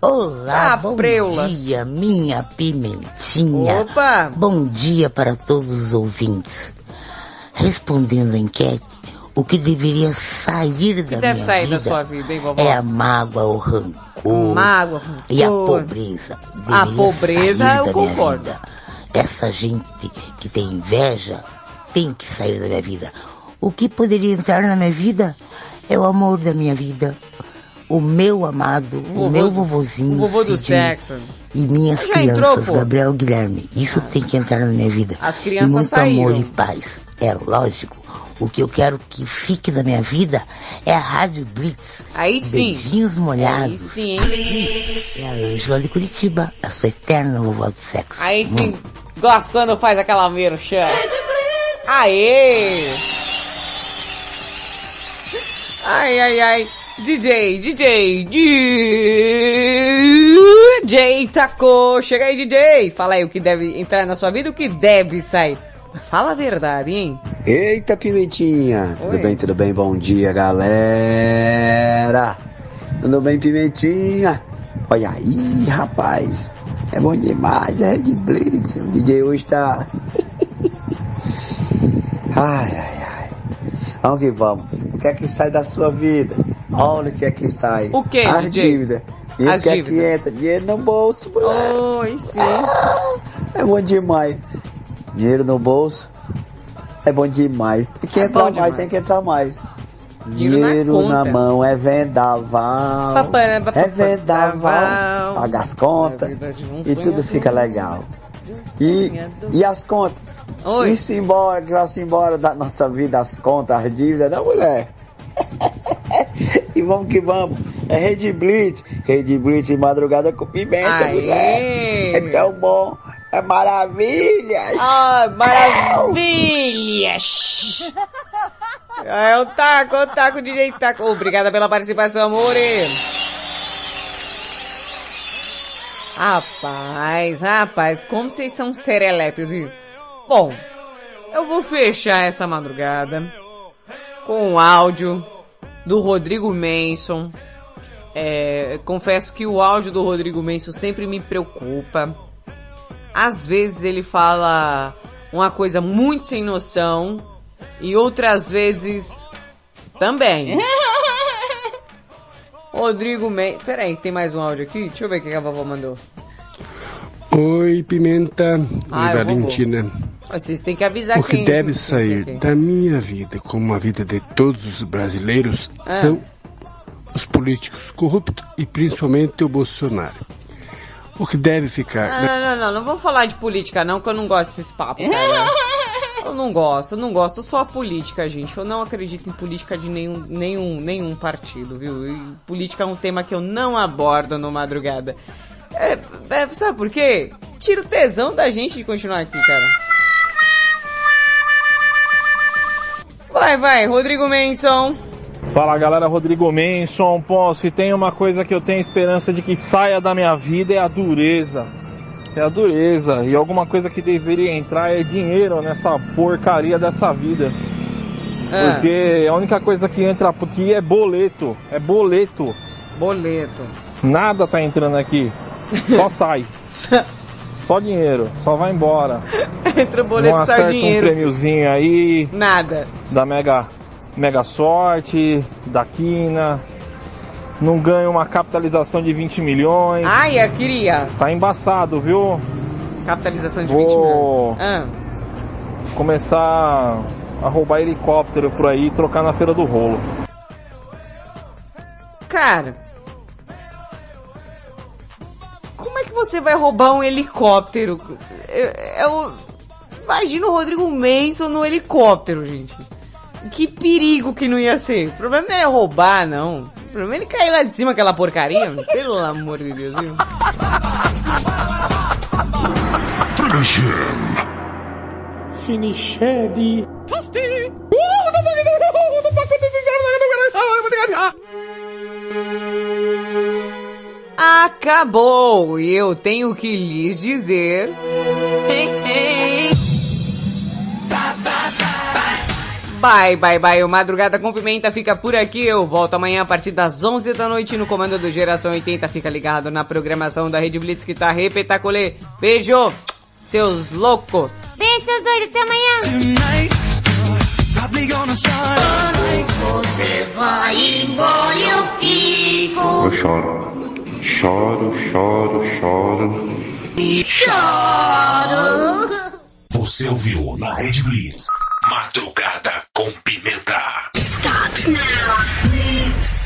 Olá, Ah, bom preula. dia, minha pimentinha. Opa! Bom dia para todos os ouvintes. Respondendo a enquete, o que deveria sair da que deve minha sair vida da sua vida, hein, vovó? é a mágoa, o rancor Mágoa, e a rancor. pobreza. A pobreza eu da concordo. Essa gente que tem inveja tem que sair da minha vida. O que poderia entrar na minha vida é o amor da minha vida. O meu amado, o, vovô meu vovozinho. o vovô do sexo. E minhas Já entrou, crianças, pô? Gabriel Guilherme. Isso tem que entrar na minha vida. As crianças e muito saíram. amor e paz. É lógico. O que eu quero que fique na minha vida é a Rádio Blitz. Aí sim. Beijinhos molhados. Aí sim, hein? É a Ângela de Curitiba, a sua eterna vovó do sexo. Aí sim, gosto quando faz aquela merchan. Aê! Ai, ai, ai. DJ, DJ, DJ Taco. Chega aí, DJ. Fala aí o que deve entrar na sua vida e o que deve sair. Fala a verdade, hein? Eita, Pimentinha! Oi. Tudo bem, tudo bem? Bom dia, galera! Tudo bem, Pimentinha? Olha aí, rapaz! É bom demais, é Red Blitz. O DJ hoje tá. ai, ai, ai. Vamos que vamos. O que é que sai da sua vida? Olha o que é que sai. O que, As DJ? dívidas. E o As que é que dívidas. entra? Dinheiro no bolso, moleque. Oi, sim. É bom demais. Dinheiro no bolso é bom demais. Tem que É entrar mais, demais. tem que entrar mais. Dinheiro na Dinheiro na, mão é vendaval. Papai, papai, É vendaval. Paga as contas É um e tudo sonhador. fica legal. E, e as contas? Oi. Isso embora, que vai-se embora da nossa vida, as contas, as dívidas da mulher. e vamos que vamos. É Rede Blitz. Rede Blitz em madrugada com pimenta, Aê. mulher. É tão bom. É maravilha. Ah, maravilha! É o taco, o taco, DJ taco. Obrigada pela participação, amore. Rapaz, rapaz, como vocês são serelepes, viu? Bom, eu vou fechar essa madrugada com o áudio do Rodrigo Manson. É, confesso que o áudio do Rodrigo Manson sempre me preocupa. Às vezes ele fala uma coisa muito sem noção e outras vezes também. Rodrigo Mendes. Peraí, tem mais um áudio aqui? Deixa eu ver o que a vovó mandou. Oi, Pimenta Ah, e vou- Valentina. Vocês têm que avisar O que quem. deve quem- sair quem- da minha vida, como a vida de todos os brasileiros, Ah. são os políticos corruptos e principalmente o Bolsonaro. O que deve ficar. Ah, não, não, não, não vamos falar de política não, que eu não gosto desses papos, cara. Eu não gosto, eu não gosto, sou a política, gente. Eu não acredito em política de nenhum, nenhum, nenhum partido, viu? E política é um tema que eu não abordo no madrugada. É, é, sabe por quê? Tira o tesão da gente de continuar aqui, cara. Vai, vai, Rodrigo Manson. Fala galera, Rodrigo Menson. Pô, se tem uma coisa que eu tenho esperança de que saia da minha vida é a dureza. É a dureza. E alguma coisa que deveria entrar é dinheiro nessa porcaria dessa vida. Ah. Porque a única coisa que entra aqui é boleto. É boleto. Boleto. Nada tá entrando aqui. Só sai. Só dinheiro. Só vai embora. Entra o boleto, Não sai dinheiro. um prêmiozinho aí. Nada. Da Mega, Mega Sorte, da Quina. Não ganha uma capitalização de 20 milhões. Ai, eu queria. Tá embaçado, viu? Capitalização de 20 Vou milhões. Ah. começar a roubar helicóptero por aí e trocar na feira do rolo. Cara, como é que você vai roubar um helicóptero? Eu, eu imagino o Rodrigo Manson no helicóptero, gente. Que perigo que não ia ser. O problema não é roubar, não. O problema é ele cair lá de cima aquela porcaria. Pelo amor de Deus, viu? Finish him. Finiched. Acabou! E eu tenho que lhes dizer. Bye, bye, bye. O Madrugada com Pimenta fica por aqui. Eu volto amanhã a partir das 11 da noite no comando do Geração 80. Fica ligado na programação da Rede Blitz que tá repetaculê. Beijo, seus loucos. Beijo, seus doidos. Até amanhã. Você vai embora, eu fico. Eu choro. Choro, choro, choro. Choro. Você ouviu na Rede Blitz. Madrugada com Pimenta. Now.